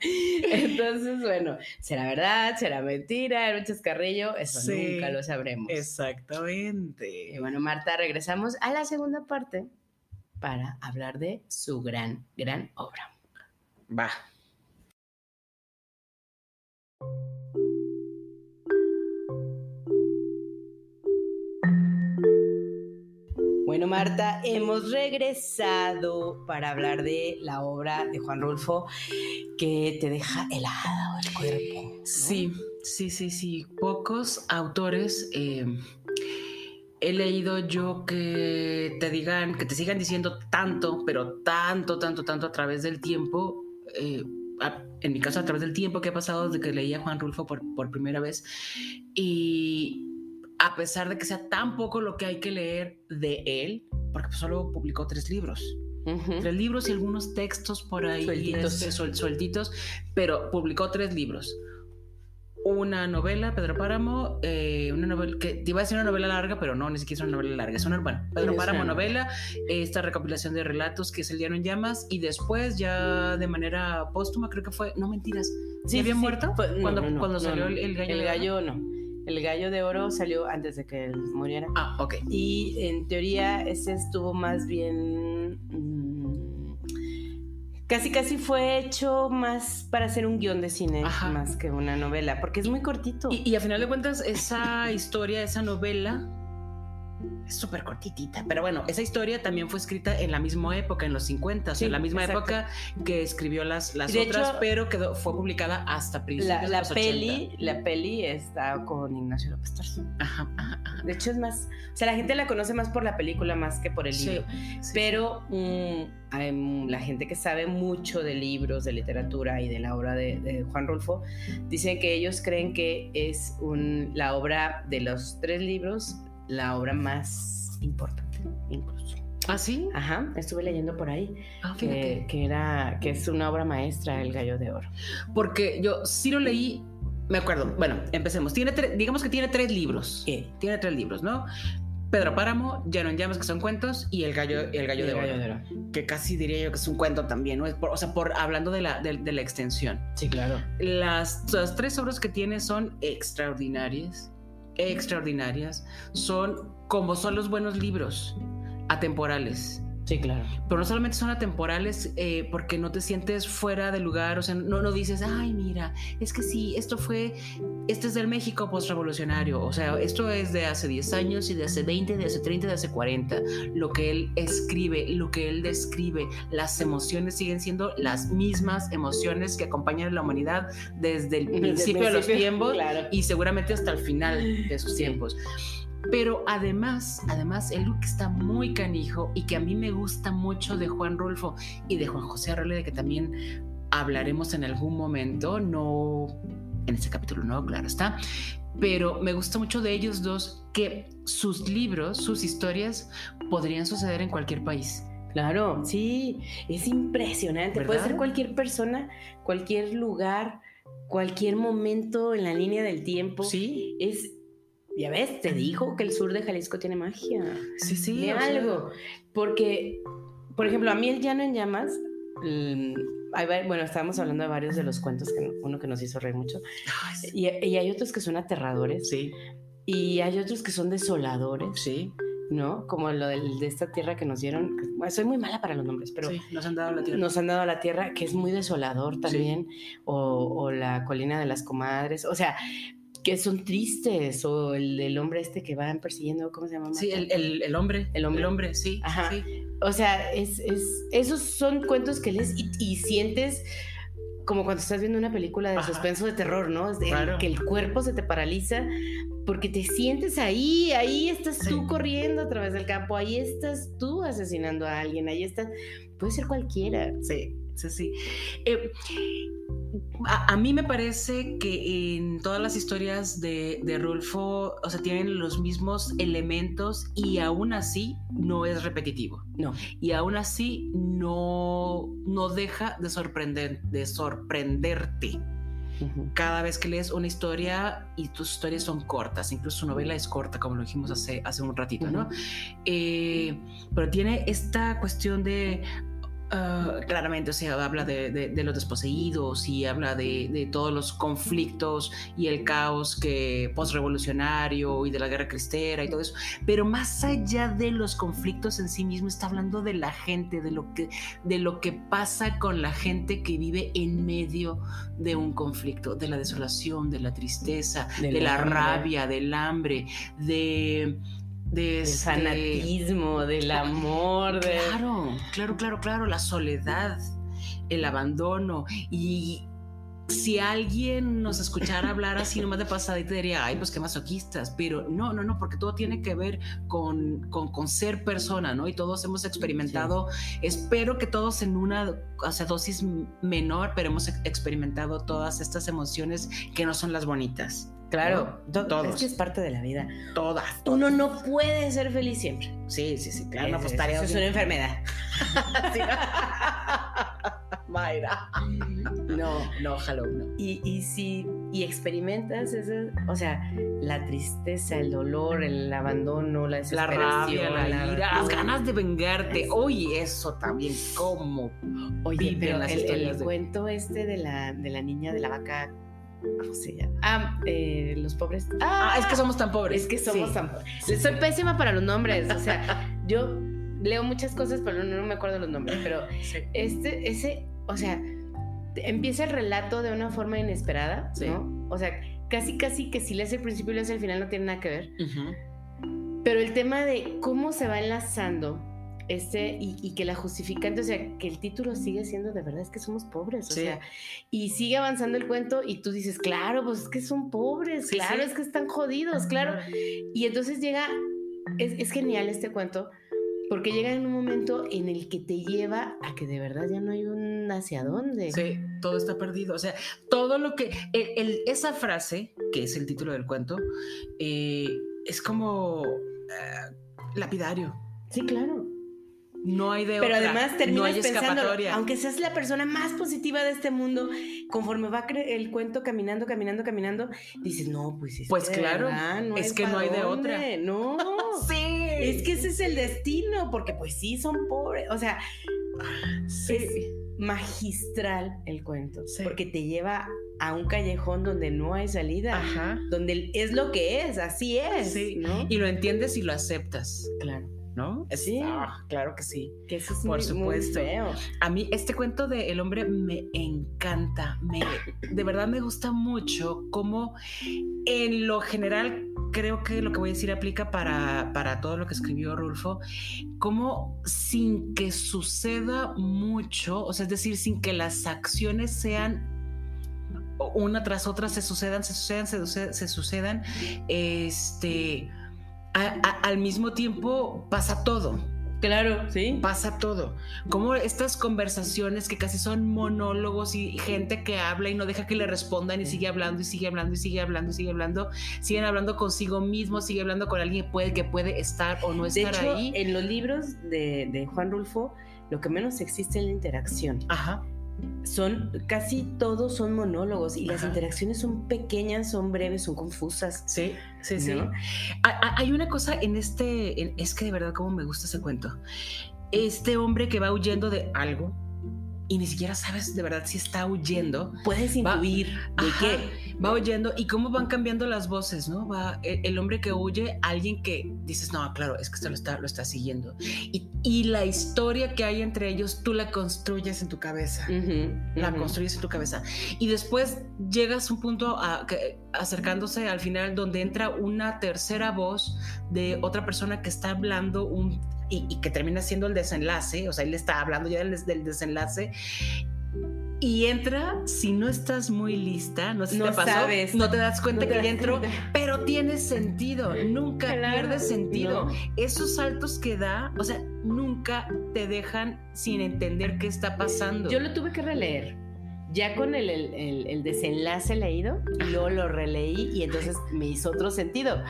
Entonces, bueno, será verdad, será mentira, era un chascarrillo, eso Sí. nunca lo sabremos. Exactamente. Y bueno, Marta, regresamos a la segunda parte para hablar de su gran, gran obra. Va. Bueno, Marta, hemos regresado para hablar de la obra de Juan Rulfo que te deja helado el cuerpo. Sí, sí, sí, sí. Pocos autores eh, he leído yo que te digan, que te sigan diciendo tanto, pero tanto, tanto, tanto a través del tiempo. eh, en mi caso, a través del tiempo que ha pasado desde que leí a Juan Rulfo por, por primera vez. Y a pesar de que sea tan poco lo que hay que leer de él, porque pues solo publicó tres libros. Ujú. tres libros y algunos textos por ahí Sueltitos. este, suel- sueltitos, pero publicó tres libros. Una novela, Pedro Páramo, eh, una novela que te iba a decir una novela larga, pero no, ni siquiera es una novela larga. Es una, bueno, Pedro Páramo novela, esta recopilación de relatos que es El Diario en Llamas, y después, ya de manera póstuma, creo que fue, no mentiras, ¿sí, había sí, muerto? Fue- no, cuando no, no, cuando salió el, el gallo. El gallo no. El gallo de oro salió antes de que él muriera. Ah, ok. Y en teoría ese estuvo más bien... mm, casi casi fue hecho más para hacer un guion de cine, Ajá. más que una novela, porque es muy cortito. Y, y a final de cuentas, esa historia, esa novela es súper cortitita. Pero bueno, esa historia también fue escrita en la misma época, en los 50, o sea, Sí, en la misma exacto. época que escribió las, las De otras, hecho, pero quedó, fue publicada hasta principios la, de la los peli, 80. la peli está con Ignacio López Tarso. Ajá, ajá, ajá. De hecho es más, o sea, la gente la conoce más por la película más que por el Sí, libro. sí, Pero mm, hay, mm, la gente que sabe mucho de libros, de literatura y de la obra de, de Juan Rulfo, dicen que ellos creen que es un, la obra de los tres libros, la obra más importante, incluso. ¿Ah, sí? Ajá, estuve leyendo por ahí Ah, que, era, que es una obra maestra, El Gallo de Oro. Porque yo sí lo leí, me acuerdo. Bueno, empecemos. Tiene digamos que tiene tres libros. ¿Qué? Tiene tres libros, ¿no? Pedro Páramo, Llano en Llamas, que son cuentos, y El Gallo, el gallo, de, oro, que casi diría yo que es un cuento también, ¿no? o sea, por, hablando de la, de, la extensión. Sí, claro. Las, las, tres obras que tiene son extraordinarias, extraordinarias, son como son los buenos libros, atemporales Sí, claro. Pero no solamente son atemporales eh, porque no te sientes fuera de lugar, o sea, no, no dices, ay, mira, es que sí, esto fue, este es del México postrevolucionario, o sea, esto es de hace 10 años y de hace 20, de hace 30, de hace 40. Lo que él escribe, lo que él describe, las emociones siguen siendo las mismas emociones que acompañan a la humanidad desde el principio de los tiempos y seguramente hasta el final de sus tiempos. Pero además, además, el look está muy canijo y que a mí me gusta mucho de Juan Rulfo y de Juan José Arreola, de que también hablaremos en algún momento, no en este capítulo, no, claro está, pero me gusta mucho de ellos dos que sus libros, sus historias podrían suceder en cualquier país. Claro, sí, es impresionante. Puede ser cualquier persona, cualquier lugar, cualquier momento en la línea del tiempo. Sí. Es ya ves, te dijo que el sur de Jalisco tiene magia. Sí, sí. De algo. Porque, por ejemplo, a mí el llano en llamas. Mm, bueno, estábamos hablando de varios de los cuentos, que uno que nos hizo reír mucho. y, hay otros que son aterradores. Sí. Y hay otros que son desoladores. Sí. ¿no? Como lo de, esta tierra que nos dieron. soy muy mala para los nombres, pero. Sí, nos han dado la tierra. Nos han dado la tierra, que es muy desolador también. O, o, la colina de las comadres. O sea, que son tristes, o el, hombre este que van persiguiendo, ¿cómo se llama? Sí, el, el, hombre. El hombre. El hombre, sí. Ajá. O sea, es, es, esos son cuentos que lees y, sientes como cuando estás viendo una película de suspenso de terror, ¿no? que el cuerpo se te paraliza porque te sientes ahí, ahí estás tú corriendo a través del campo, ahí estás tú asesinando a alguien, ahí estás, puede ser cualquiera. Sí, sí, sí. Eh, a, mí me parece que en todas las historias de, de, Rulfo, o sea, tienen los mismos elementos y aún así no es repetitivo. No. Y aún así no, no deja de, sorprender, de sorprenderte. Cada vez que lees una historia y tus historias son cortas, incluso su novela es corta, como lo dijimos hace, hace un ratito, ¿no? Eh, pero tiene esta cuestión de Ah, claramente, o sea, habla de, los desposeídos y habla de, todos los conflictos y el caos que postrevolucionario y de la guerra cristera y todo eso. Pero más allá de los conflictos en sí mismo, está hablando de la gente, de lo que, de lo que pasa con la gente que vive en medio de un conflicto, de la desolación, de la tristeza, de la rabia, del hambre, de de este... fanatismo, del amor. Claro, claro, claro, claro, la soledad, el abandono. Y si alguien nos escuchara hablar así nomás de pasadita, diría, ay, pues qué masoquistas. Pero no, no, no, porque todo tiene que ver con, con, ser persona, ¿no? Y todos hemos experimentado, espero que todos en una o sea, dosis menor, pero hemos experimentado todas estas emociones que no son las bonitas. Claro, todo Es que es parte de la vida. Todas, Uno no puede ser feliz siempre. Sí, sí, sí, claro. Es, eso es una enfermedad. Mayra. No, no, ojalá no. Y, y si y experimentas eso, o sea, la tristeza, el dolor, el abandono, la desesperación, la rabia, la, ira, las ganas de vengarte. Oye, eso también, ¿cómo? Oye, pero el, cuento este de la, de la niña de la vaca ¿Cómo se llama? Ah, eh, los pobres. Ah, es que somos tan pobres. Es que somos tan pobres. Soy pésima para los nombres. O sea, yo leo muchas cosas, pero no, me acuerdo los nombres. Pero este, ese, o sea, empieza el relato de una forma inesperada, ¿no? O sea, casi, casi que si lees el principio y lees el final no tiene nada que ver. Pero el tema de cómo se va enlazando este, y, que la justificante, o sea, que el título sigue siendo de verdad es que somos pobres, o sea, y sigue avanzando el cuento y tú dices, claro, pues es que son pobres, claro, es que están jodidos, claro. Y entonces llega, es, genial este cuento, porque llega en un momento en el que te lleva a que de verdad ya no hay un hacia dónde. Sí, todo está perdido. O sea, todo lo que. esa frase, que es el título del cuento, eh, es como eh, lapidario. Sí, claro. No hay de Pero además terminas pensando, aunque seas la persona más positiva de este mundo, conforme va el cuento caminando, caminando, caminando, dices, no, pues Pues claro, es que no hay de otra. No. sí, Es que ese es el destino, porque pues sí son pobres. O sea, Sí. es magistral el cuento. Sí. Porque te lleva a un callejón donde no hay salida. Ajá. Donde es lo que es, así es. Sí. ¿no? Y lo entiendes y lo aceptas, claro. ¿No? Es- Sí. ah, claro que sí. Que eso es Por muy, muy supuesto. feo. A mí este cuento de El hombre me encanta, me, de verdad me gusta mucho cómo en lo general creo que lo que voy a decir aplica para, para todo lo que escribió Rulfo, como sin que suceda mucho, o sea, es decir, sin que las acciones sean una tras otra se sucedan, se sucedan, se, se sucedan, este, a- a- al mismo tiempo pasa todo Claro, sí. pasa todo. Como estas conversaciones que casi son monólogos y gente que habla y no deja que le respondan y sigue hablando y sigue hablando y sigue hablando y sigue hablando, siguen hablando consigo mismo, sigue hablando con alguien que puede, que puede estar o no De estar hecho, ahí. en los libros de, de Juan Rulfo, lo que menos existe es la interacción. Ajá. Son, casi todos son monólogos y las Ajá. interacciones son pequeñas, son breves, son confusas. Sí, sí, sí. ¿No? Ha- ha- Hay una cosa en este, en- es que de verdad como me gusta ese cuento. Este hombre que va huyendo de algo y ni siquiera sabes de verdad si está huyendo. Puedes Va- intuir de Ajá, qué. Va oyendo y cómo van cambiando las voces, ¿no? Va el, el hombre que huye, alguien que dices, no, claro, es que esto lo está, lo está siguiendo. Y, y la historia que hay entre ellos, tú la construyes en tu cabeza. Ujú, La ujú. construyes en tu cabeza. Y después llegas a un punto a- que- acercándose al final donde entra una tercera voz de otra persona que está hablando un, y, y que termina siendo el desenlace, o sea, él está hablando ya del, del desenlace. Y entra, si no estás muy lista, no sé si No te pasó, sabes. no te das cuenta No te que ya entró, pero tiene sentido, nunca Claro, pierde sentido. no. Esos saltos que da, o sea, nunca te dejan sin entender qué está pasando. Yo lo tuve que releer. Ya con el, el- desenlace leído, y luego lo releí y entonces me hizo otro sentido.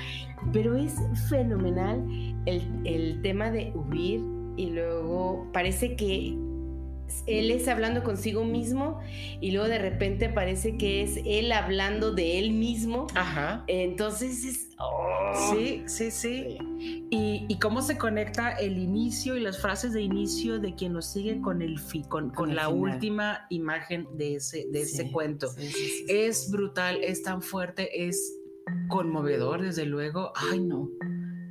Pero es fenomenal el, el tema de huir y luego parece que él es hablando consigo mismo y luego de repente parece que es él hablando de él mismo. Ajá. Entonces es... oh. Sí, sí, sí. Y, y cómo se conecta el inicio y las frases de inicio de quien nos sigue con el fi, con, con el la final. última imagen de ese, de ese cuento. sí, sí, sí, sí. Es brutal, es tan fuerte, es conmovedor, desde luego. Ay, no.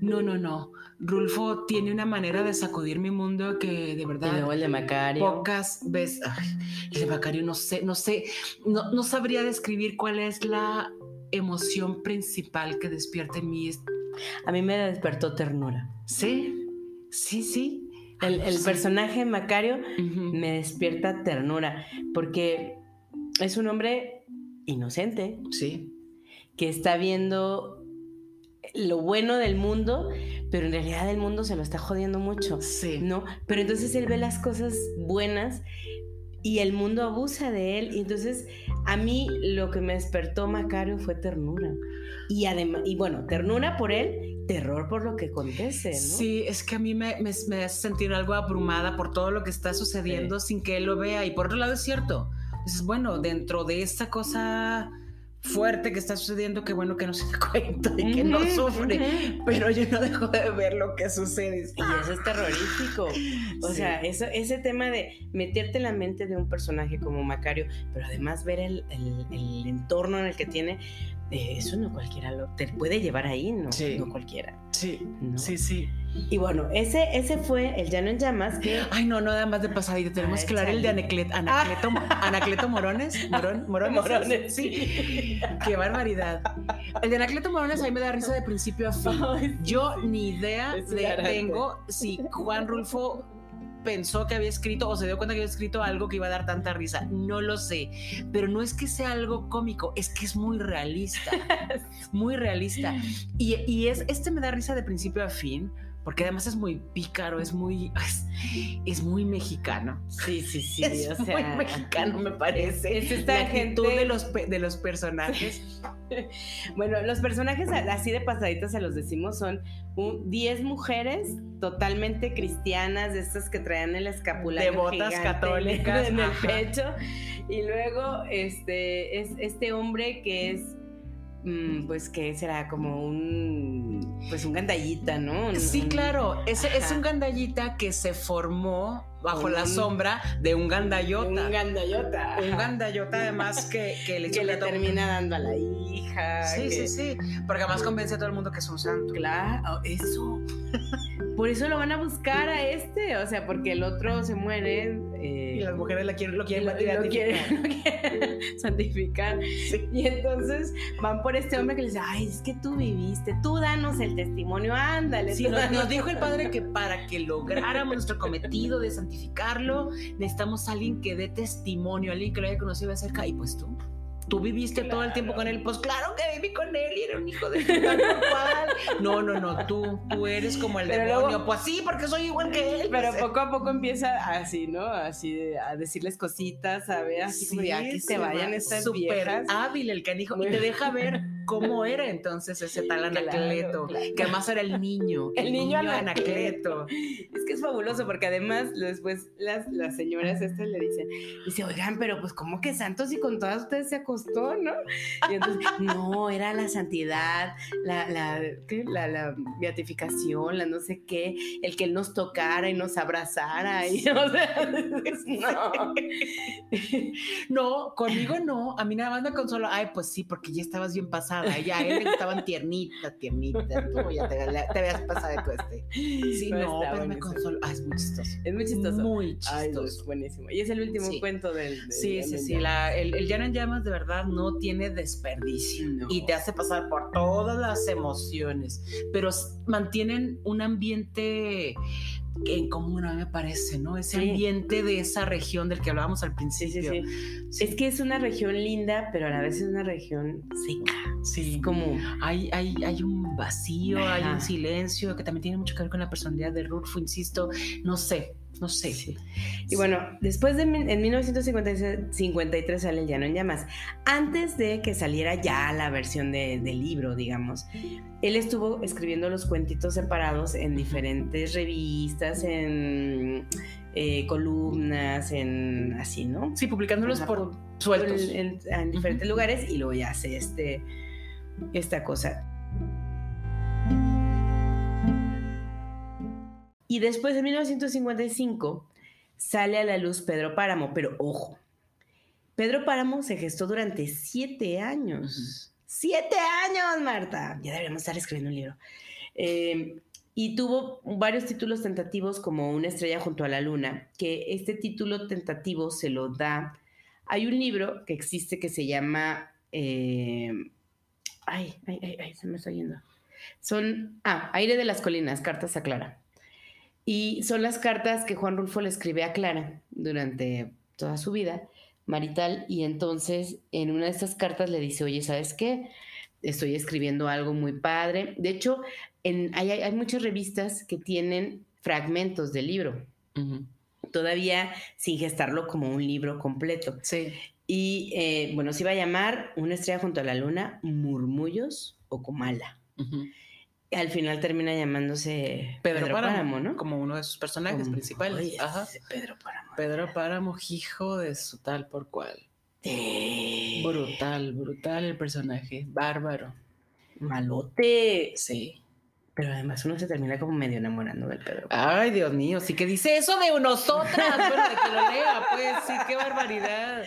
No, no, no. Rulfo tiene una manera de sacudir mi mundo que de Y verdad luego el de Macario. pocas veces. Ay, el de Macario no sé, no sé, no, no sabría describir cuál es la emoción principal que despierta en mí. A mí me despertó ternura. Sí, sí, sí. El, el Sí. personaje Macario me despierta ternura porque es un hombre inocente Sí, que está viendo lo bueno del mundo, pero en realidad el mundo se lo está jodiendo mucho, sí. ¿no? Pero entonces él ve las cosas buenas y el mundo abusa de él y entonces a mí lo que me despertó Macario fue ternura. Y además, y bueno, ternura por él, terror por lo que acontece, ¿no? Sí, es que a mí me, me, me hace sentir algo abrumada por todo lo que está sucediendo sin que él lo vea. Y por otro lado es cierto. Dices, bueno, dentro de esta cosa fuerte que está sucediendo, qué bueno que no se da cuenta y que no sufre. Pero yo no dejo de ver lo que sucede. Y eso es terrorífico. O Sí. sea, eso, ese tema de meterte en la mente de un personaje como Macario, pero además ver el, el- el entorno en el que tiene, eh, eso no cualquiera lo te puede llevar ahí, no, Sí. no cualquiera. Sí, ¿no? sí, sí. Y bueno, ese, ese fue el Llano en Llamas que Ay, no, no, nada más de pasadita. Tenemos que hablar el de chale. Anacleto, Anacleto, Anacleto Morones. Morón, Morones. Morones, Sí. Qué barbaridad. El de Anacleto Morones a mí me da risa de principio a fin. Ay, Yo ni idea Es de, hilarante. tengo si Juan Rulfo pensó que había escrito o se dio cuenta que había escrito algo que iba a dar tanta risa. No lo sé. Pero no es que sea algo cómico, es que es muy realista. muy realista. Y, y es, este me da risa de principio a fin, porque además es muy pícaro, es muy, es, es muy mexicano. Sí, sí, sí. es o sea, muy mexicano, me parece. es esta La actitud gente- de los, de los personajes. Bueno, los personajes así de pasaditas se los decimos son un- 10 mujeres totalmente cristianas, de estas que traían el escapulario Devotas gigante católicas, en el ajá. pecho. Y luego este es este hombre que es pues que será como un pues un gandallita, ¿no? Sí, claro, es, es un gandallita que se formó bajo la sombra de un gandallota. Un gandallota. Un gandallota además que, que le, que le termina dando a la hija. Sí, que- sí, sí. Porque además convence a todo el mundo que es un santo. Claro, eso. Por eso lo van a buscar a este, o sea, porque el otro se muere. eh, Y las mujeres la quieren, lo quieren lo, y lo quieren, lo quieren santificar. Sí. Y entonces van por este hombre que le dice, ay, es que tú viviste, tú danos el testimonio, ándale. Sí, nos, danos". nos dijo el padre que para que lográramos nuestro cometido de santificarlo, necesitamos a alguien que dé testimonio, alguien que lo haya conocido de cerca. Y pues tú, tú viviste todo el tiempo con él. Pues claro que viví con él y era un hijo de cual. No, no, no, tú, tú eres como el Pero demonio. luego- pues sí, porque soy igual que él. Pero Pues, poco a poco empieza así, ¿no? Así de- a decirles cositas, a ver, así como ya que se vayan estas súper viejas. hábil el canijo y te deja ver cómo era entonces ese tal Anacleto, claro. que además era el niño, El niño Anacleto. Es que es fabuloso porque además después las, las señoras estas le dicen, dice, oigan, pero pues ¿cómo que santos y con todas ustedes se acostó, ¿no? Y entonces, no, era la santidad, la, la, ¿qué? la, la beatificación, la no sé qué, el que él nos tocara y nos abrazara. Y, o sea, no. No, conmigo no, a mí nada más me consoló, ay, pues sí, porque ya estabas bien pasada, ya a él le estaban tiernita, tiernita, tú ya te, te habías pasado de tu este. Sí, No, pero me consoló, ah, es muy chistoso. Es muy chistoso. Muy Ay, no, es chistoso. buenísimo. Y es el último Sí. cuento del... del- Sí, sí, sí. La, el, el Llano en Llamas de verdad no tiene desperdicio No. y te hace pasar por todas las emociones, pero mantienen un ambiente en común, a mí me parece, ¿no? Ese Sí. ambiente de esa región del que hablábamos al Sí, sí, principio. sí. Es que es una región linda, pero a la vez es una región seca. Sí. Es como... Hay, hay, hay un vacío, hay un silencio que también tiene mucho que ver con la personalidad de Rulfo, insisto. No sé, no sé. Sí. Y bueno, después de mil- en 1953 sale El Llano en Llamas. Antes de que saliera ya la versión de- del libro, digamos, él estuvo escribiendo los cuentitos separados en diferentes revistas, en eh, columnas, en así, ¿no? Sí, publicándolos por por- sueltos. En, en diferentes lugares y luego ya hace este, esta cosa. Y después en 1955 sale a la luz Pedro Páramo, pero ojo, Pedro Páramo se gestó durante siete años. ¡Siete años, Marta! Ya deberíamos estar escribiendo un libro. Eh, y tuvo varios títulos tentativos como Una estrella junto a la luna, que este título tentativo se lo da. Hay un libro que existe que se llama... eh, ay, ay, ay, ay, se me está yendo. Son... Ah, Aire de las Colinas, cartas a Clara. Y son las cartas que Juan Rulfo le escribe a Clara durante toda su vida marital. Y entonces en una de estas cartas le dice, oye, ¿sabes qué? Estoy escribiendo algo muy padre. De hecho, en, hay, hay- muchas revistas que tienen fragmentos del libro, todavía sin gestarlo como un libro completo. Sí. Y eh, bueno, se iba a llamar Una estrella junto a la luna, Murmullos o Comala. Al final termina llamándose Pedro, Páramo, ¿no? Como uno de sus personajes Como- principales. Oye, Ajá. Pedro Páramo. Pedro Páramo, hijo de su tal por cual. Eh, Brutal, brutal el personaje. Bárbaro. malote. Sí. Pero además uno se termina como medio enamorando del Pedro. Ay, Dios mío, sí que dice eso de nosotras. Bueno, de que lo lea, pues sí, qué barbaridad.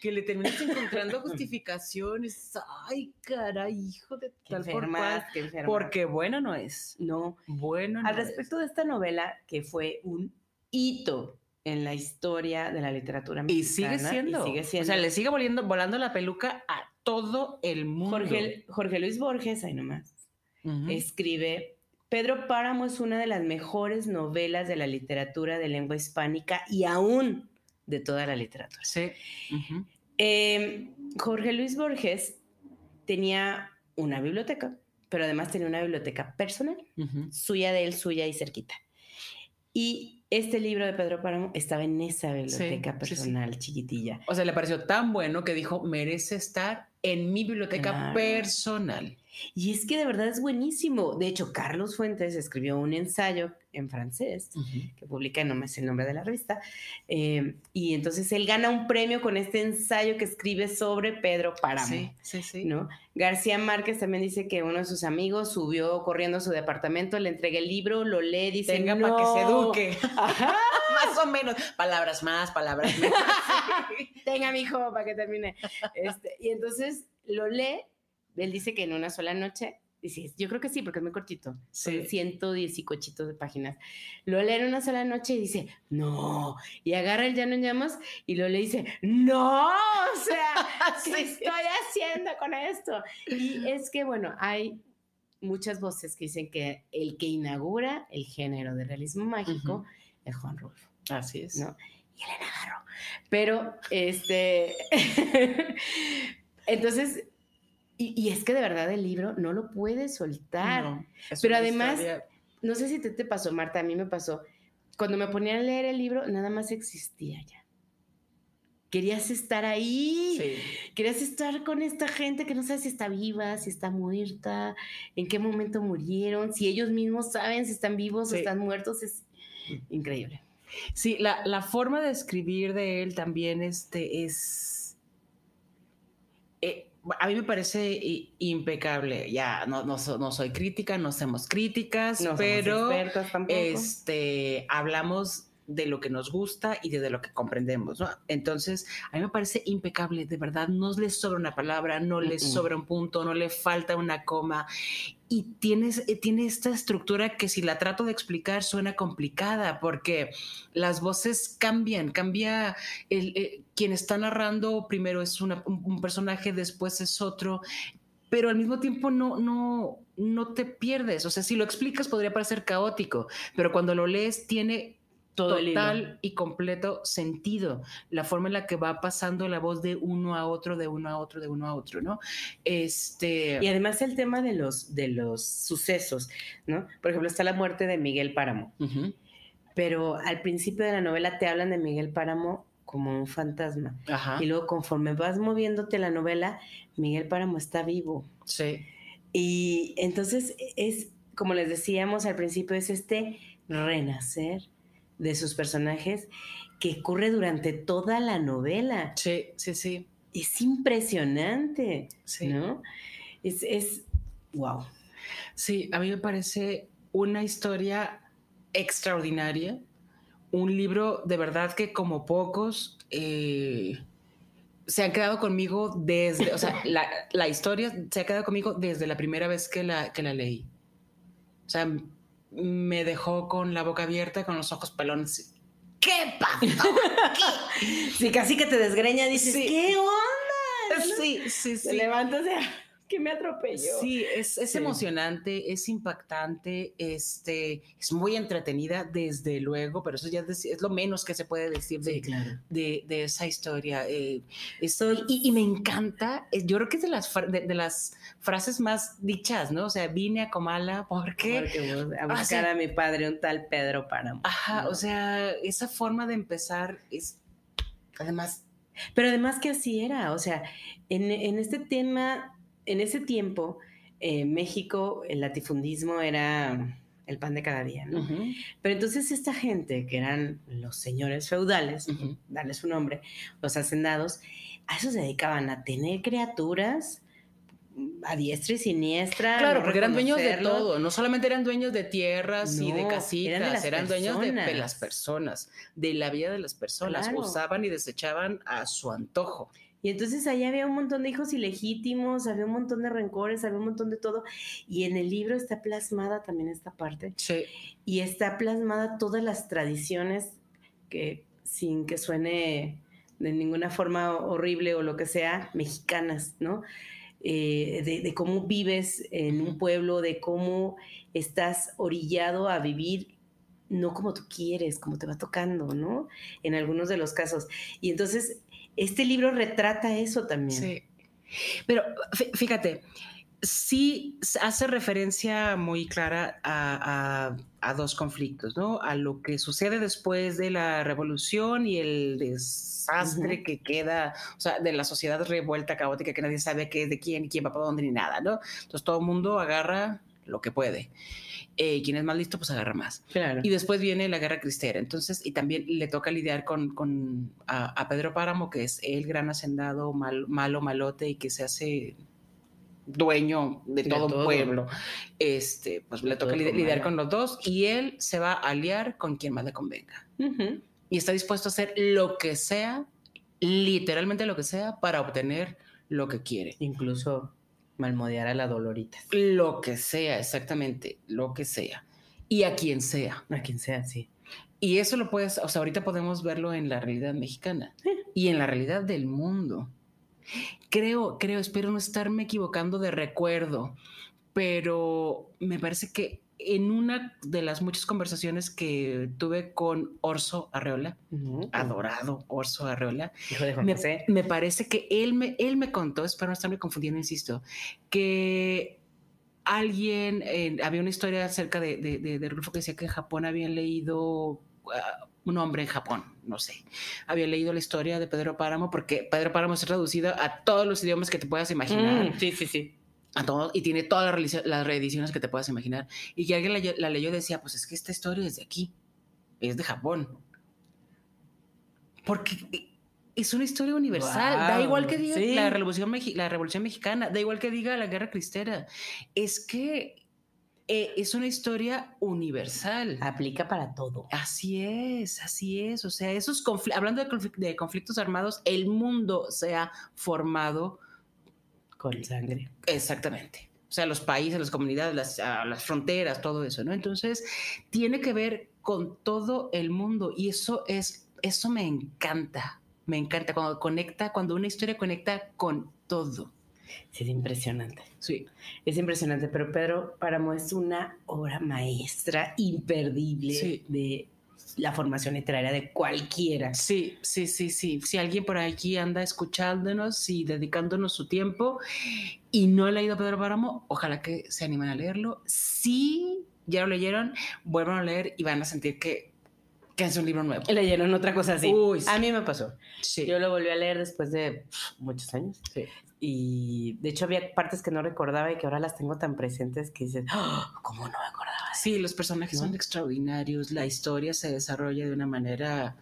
Que le terminas encontrando justificaciones. Ay, caray, hijo de Qué tal por qué. Porque bueno no es. no. Bueno no Al respecto de esta novela, que fue un hito en la historia de la literatura. Y sigue siendo. y sigue siendo. O sea, le sigue volviendo, volando la peluca a todo el mundo. Jorge, Jorge Luis Borges, ahí nomás, Escribe, Pedro Páramo es una de las mejores novelas de la literatura de lengua hispánica y aún de toda la literatura. Sí. Eh, Jorge Luis Borges tenía una biblioteca, pero además tenía una biblioteca personal, suya de él, suya y cerquita. Y este libro de Pedro Páramo estaba en esa biblioteca sí, sí. personal chiquitilla. O sea, le pareció tan bueno que dijo, merece estar en mi biblioteca Claro. personal. Y es que de verdad es buenísimo. De hecho, Carlos Fuentes escribió un ensayo en francés que publica, no me sé el nombre de la revista, eh, y entonces él gana un premio con este ensayo que escribe sobre Pedro Páramo. Sí, sí, sí. ¿no? García Márquez también dice que uno de sus amigos subió corriendo a su departamento, le entrega el libro, lo lee, dice, Tenga no. para que se eduque. más o menos. Palabras más, palabras menos. Tenga, mi hijo, para que termine. Este, y entonces lo lee él dice que en una sola noche, dice, yo creo que sí, porque es muy cortito, sí. son 110 y cochitos de páginas. Lo lee en una sola noche y dice, no, y agarra el llano en llamas y lo lee y dice, no, o sea, ¿qué estoy haciendo con esto? Y es que, bueno, hay muchas voces que dicen que el que inaugura el género de realismo mágico es Juan Rulfo. Así es. ¿no? Y Elena Garro. Pero, este, entonces, y, es que de verdad el libro no lo puedes soltar. Pero además, no sé si te, te pasó, Marta, a mí me pasó. Cuando me ponía a leer el libro, nada más existía ya. Querías estar ahí. Querías estar con esta gente que no sabe si está viva, si está muerta, en qué momento murieron, si ellos mismos saben si están vivos o están muertos. Es increíble. Sí, la, la, forma de escribir de él también este, es. A mí me parece impecable. Ya no, no, no soy crítica, no somos críticas, pero este hablamos de lo que nos gusta y de, lo que comprendemos, ¿no? Entonces, a mí me parece impecable, de verdad, no le sobra una palabra, no le sobra un punto, no le falta una coma. Y tienes, eh, tiene esta estructura que si la trato de explicar suena complicada porque las voces cambian, cambia el, eh, quien está narrando, primero es un, personaje, después es otro, pero al mismo tiempo no, no, no te pierdes. O sea, si lo explicas podría parecer caótico, pero cuando lo lees tiene total y completo sentido, la forma en la que va pasando la voz de uno a otro, de uno a otro, de uno a otro, ¿no? Este... Y además el tema de los, de los sucesos, ¿no? Por ejemplo, está la muerte de Miguel Páramo, pero al principio de la novela te hablan de Miguel Páramo como un fantasma. Y luego conforme vas moviéndote la novela, Miguel Páramo está vivo. Sí. Y entonces es, como les decíamos al principio, es este renacer de sus personajes que ocurre durante toda la novela. Sí, sí, sí. Es impresionante, sí. ¿no? Es, es, wow. Sí, a mí me parece una historia extraordinaria, un libro de verdad que como pocos eh, se han quedado conmigo desde, o sea, la, la, historia se ha quedado conmigo desde la primera vez que la, que la leí. O sea, me dejó con la boca abierta, con los ojos pelones. ¿Qué pasó? sí, casi que te desgreña, dices, ¿qué onda? Sí, sí, sí. Te levantas de que me atropelló. Sí, es, emocionante, es impactante, este, es muy entretenida, desde luego, pero eso ya es, lo menos que se puede decir de, de, esa historia. Eh, y, me encanta, eh, yo creo que es de las, de, las frases más dichas, ¿no? O sea, vine a Comala porque... a buscar a mi padre, un tal Pedro Páramo. Ajá, o sea, esa forma de empezar es, además... Pero además que así era, o sea, en, en este tema en ese tiempo, eh, México, el latifundismo era el pan de cada día, ¿no? Pero entonces esta gente, que eran los señores feudales, darle su nombre, los hacendados, a eso se dedicaban a tener criaturas a diestra y siniestra. Claro, porque eran dueños de todo, no solamente eran dueños de tierras y de casitas, eran, dueños de, las personas, de la vida de las personas, usaban y desechaban a su antojo. Y entonces ahí había un montón de hijos ilegítimos, había un montón de rencores, había un montón de todo. Y en el libro está plasmada también esta parte. Sí. Y está plasmada todas las tradiciones que, sin que suene de ninguna forma horrible o lo que sea, mexicanas, ¿no? Eh, de, cómo vives en un pueblo, de cómo estás orillado a vivir no como tú quieres, como te va tocando, ¿no? En algunos de los casos. Y entonces este libro retrata eso también. Sí. Pero fíjate, sí hace referencia muy clara a, dos conflictos, ¿no? A lo que sucede después de la revolución y el desastre que queda, o sea, de la sociedad revuelta, caótica, que nadie sabe qué es de quién y quién va para dónde ni nada, ¿no? Entonces todo el mundo agarra lo que puede. Eh, quien es más listo, pues agarra más. Claro. Y después viene la guerra cristera. Entonces, y también le toca lidiar con, con a, Pedro Páramo, que es el gran hacendado mal, malo, malote y que se hace dueño de todo, un pueblo. Este, pues le toca lidiar, con los dos y él se va a aliar con quien más le convenga. Y está dispuesto a hacer lo que sea, literalmente lo que sea, para obtener lo que quiere. Incluso malmodear a la Dolorita. Lo que sea, exactamente, lo que sea. Y a quien sea. A quien sea, sí. Y eso lo puedes, o sea, ahorita podemos verlo en la realidad mexicana y en la realidad del mundo. Creo, creo, espero no estarme equivocando de recuerdo, pero me parece que en una de las muchas conversaciones que tuve con Orso Arreola, adorado Orso Arreola, me, parece que él me, él me contó, espero no estarme confundiendo, insisto, que alguien, había una historia acerca de, de, Rulfo que decía que en Japón habían leído uh, un hombre en Japón, no sé. Había leído la historia de Pedro Páramo porque Pedro Páramo es traducido a todos los idiomas que te puedas imaginar. Mm, sí, sí, sí. A todos, y tiene todas las, reediciones que te puedas imaginar. Y que alguien la, leyó y decía, pues es que esta historia es de aquí, es de Japón. Porque es una historia universal. da igual que diga la, revolución, la Revolución Mexicana, da igual que diga la Guerra Cristera. Es que eh, es una historia universal. Aplica para todo. Así es, así es. O sea, esos hablando de, conflictos armados, el mundo se ha formado con sangre. Exactamente. O sea, los países, las comunidades, las, ah, las fronteras, todo eso, ¿no? Entonces, tiene que ver con todo el mundo y eso es, eso me encanta. Me encanta cuando conecta, cuando una historia conecta con todo. Sí, es impresionante. Sí. Es impresionante, pero Pedro Páramo es una obra maestra imperdible de la formación literaria de cualquiera. Sí, sí, sí, sí. Si alguien por aquí anda escuchándonos y dedicándonos su tiempo y no ha leído a Pedro Páramo, ojalá que se animen a leerlo. Si ya lo leyeron, vuelvan a leer y van a sentir que que es un libro nuevo. Leyeron otra cosa así. Uy, A mí me pasó. Sí. Yo lo volví a leer después de muchos años. Sí. Y de hecho había partes que no recordaba y que ahora las tengo tan presentes que dices, ¡Oh! ¿cómo no me acordaba? Sí, los personajes son extraordinarios, la historia se desarrolla de una manera...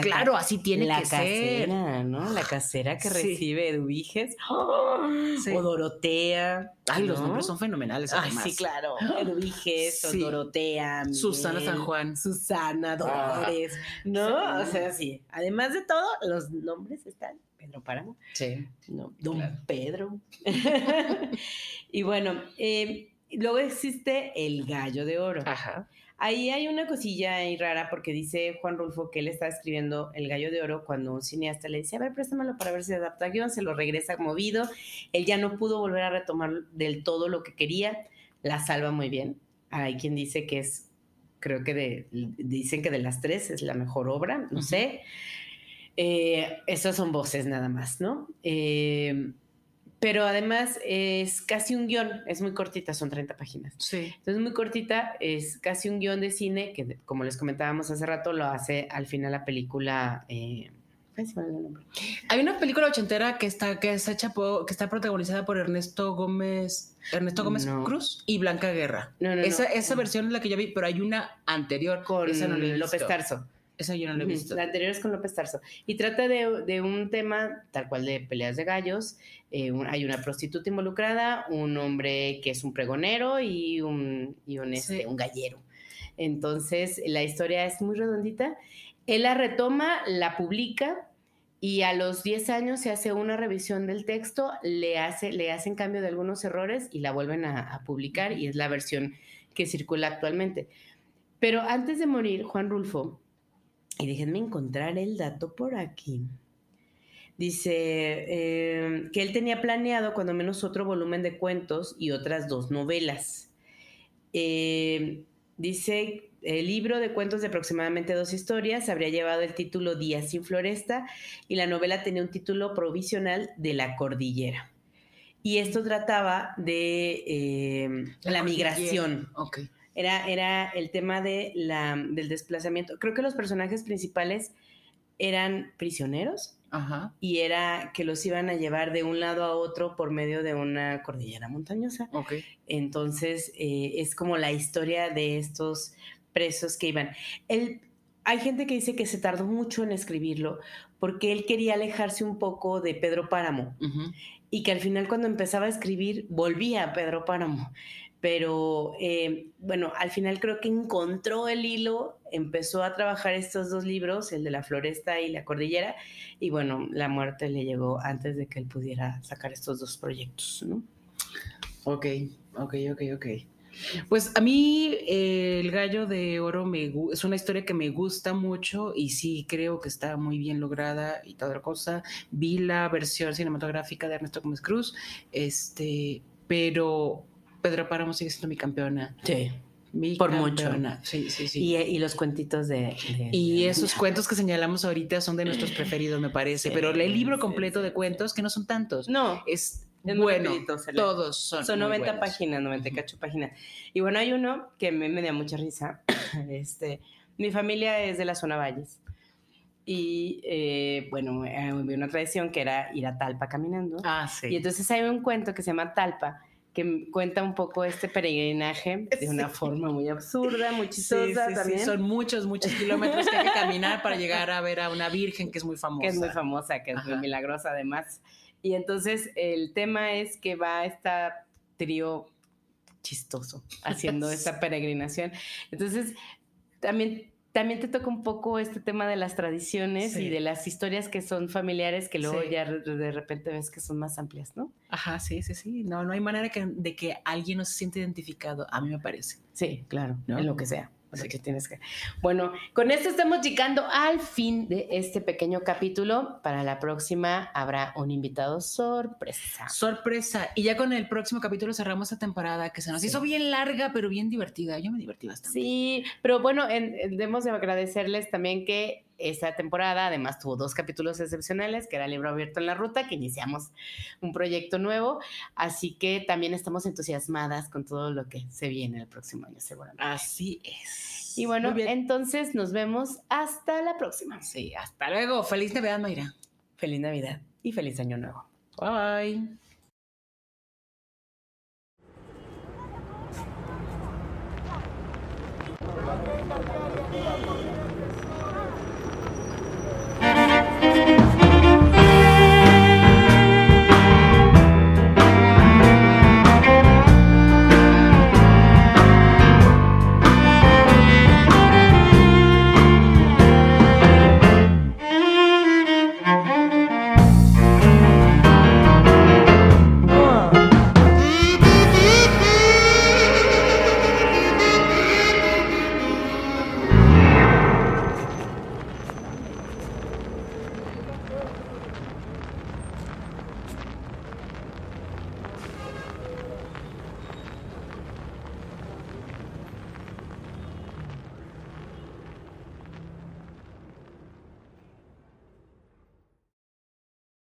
claro, así tiene la que casera, ser. ¿no? La casera que recibe Eduviges o Dorotea. Ay, los nombres son fenomenales. Ay, sí, claro. Eduviges o Dorotea. Susana San Juan. Susana, Dolores. ¿No? O sea, sí. Además de todo, los nombres están Pedro Páramo. Sí. No, Don Pedro. y bueno, eh, luego existe el gallo de oro. Ajá. Ahí hay una cosilla ahí rara porque dice Juan Rulfo que él está escribiendo El Gallo de Oro cuando un cineasta le dice, a ver, préstamelo para ver si adapta guion, se lo regresa movido, él ya no pudo volver a retomar del todo lo que quería, la salva muy bien. Hay quien dice que es, creo que de, dicen que de las tres es la mejor obra, no sé. Eh, esas son voces nada más, ¿no? Eh, pero además es casi un guion, es muy cortita, son 30 páginas. Sí. Entonces muy cortita, es casi un guion de cine que, como les comentábamos hace rato, lo hace al final la película... Eh, hay una película ochentera que está, que es hecha que está protagonizada por Ernesto Gómez, Ernesto Gómez Cruz y Blanca Guerra. No, no, esa, esa versión es la que yo vi, pero hay una anterior con López Tarso. Esa yo no la he visto. La anterior es con López Tarso. Y trata de, un tema tal cual de peleas de gallos. Eh, hay una prostituta involucrada, un hombre que es un pregonero y un, y un, este, un gallero. Entonces, la historia es muy redondita. Él la retoma, la publica y a los 10 años se hace una revisión del texto, le, hace, le hacen cambio de algunos errores y la vuelven a publicar y es la versión que circula actualmente. Pero antes de morir, Juan Rulfo y déjenme encontrar el dato por aquí. Dice eh, que él tenía planeado cuando menos otro volumen de cuentos y otras dos novelas. Eh, dice, el libro de cuentos de aproximadamente dos historias habría llevado el título Días sin Floresta y la novela tenía un título provisional de La Cordillera. Y esto trataba de eh, la, migración. Ok. Era, era el tema de la, del desplazamiento. Creo que los personajes principales eran prisioneros Ajá. y era que los iban a llevar de un lado a otro por medio de una cordillera montañosa. Entonces, eh, es como la historia de estos presos que iban. Él, hay gente que dice que se tardó mucho en escribirlo porque él quería alejarse un poco de Pedro Páramo y que al final cuando empezaba a escribir volvía a Pedro Páramo. Pero eh, bueno, al final creo que encontró el hilo, empezó a trabajar estos dos libros, el de la floresta y la cordillera, y bueno, la muerte le llegó antes de que él pudiera sacar estos dos proyectos, ¿no? Ok, ok, ok, ok. Pues a mí eh, el gallo de oro me es una historia que me gusta mucho y sí creo que está muy bien lograda y toda la cosa. Vi la versión cinematográfica de Ernesto Gómez Cruz, este, pero Pedro Páramo sigue siendo mi campeona. Sí. Mi Por mucho. campeona. Sí, sí, sí. Y, y los cuentitos de... de- Y de- esos cuentos que señalamos ahorita son de nuestros preferidos, me parece. Sí, Pero el libro completo sí, de cuentos, que no son tantos, No, es, Es bueno. rapidito. Todos son. Son muy 90 buenos. páginas, 98 páginas. Y bueno, hay uno que me, me da mucha risa. Este, mi familia es de la zona Valles. Y eh, bueno, eh, había una tradición que era ir a Talpa caminando. Ah, sí. Y entonces hay un cuento que se llama Talpa, que cuenta un poco este peregrinaje de una Sí. forma muy absurda, muy chistosa sí, sí, también. Son muchos, muchos kilómetros que hay que caminar para llegar a ver a una virgen que es muy famosa. que es muy famosa, que es muy milagrosa además. Y entonces el tema es que va esta trío chistoso haciendo esta peregrinación. Entonces, también, también te toca un poco este tema de las tradiciones Sí. y de las historias que son familiares que luego Sí. ya de repente ves que son más amplias, ¿no? Ajá, sí, sí, sí. No, no hay manera que- de que alguien no se sienta identificado, a mí me parece. Sí, claro, ¿No? en lo que sea. O sea, Sí. que tienes que... Bueno, con esto estamos llegando al fin de este pequeño capítulo. Para la próxima habrá un invitado sorpresa. Sorpresa. Y ya con el próximo capítulo cerramos esta temporada que se nos Sí. hizo bien larga, pero bien divertida. Yo me divertí bastante. Sí, pero bueno, en- en- debemos de agradecerles también que esta temporada además tuvo dos capítulos excepcionales, que era el libro abierto en la ruta, que iniciamos un proyecto nuevo, así que también estamos entusiasmadas con todo lo que se viene el próximo año seguramente. Así es. Y bueno, entonces nos vemos hasta la próxima. Sí, hasta luego. Feliz Navidad, Mayra. Feliz Navidad y feliz Año Nuevo. Bye.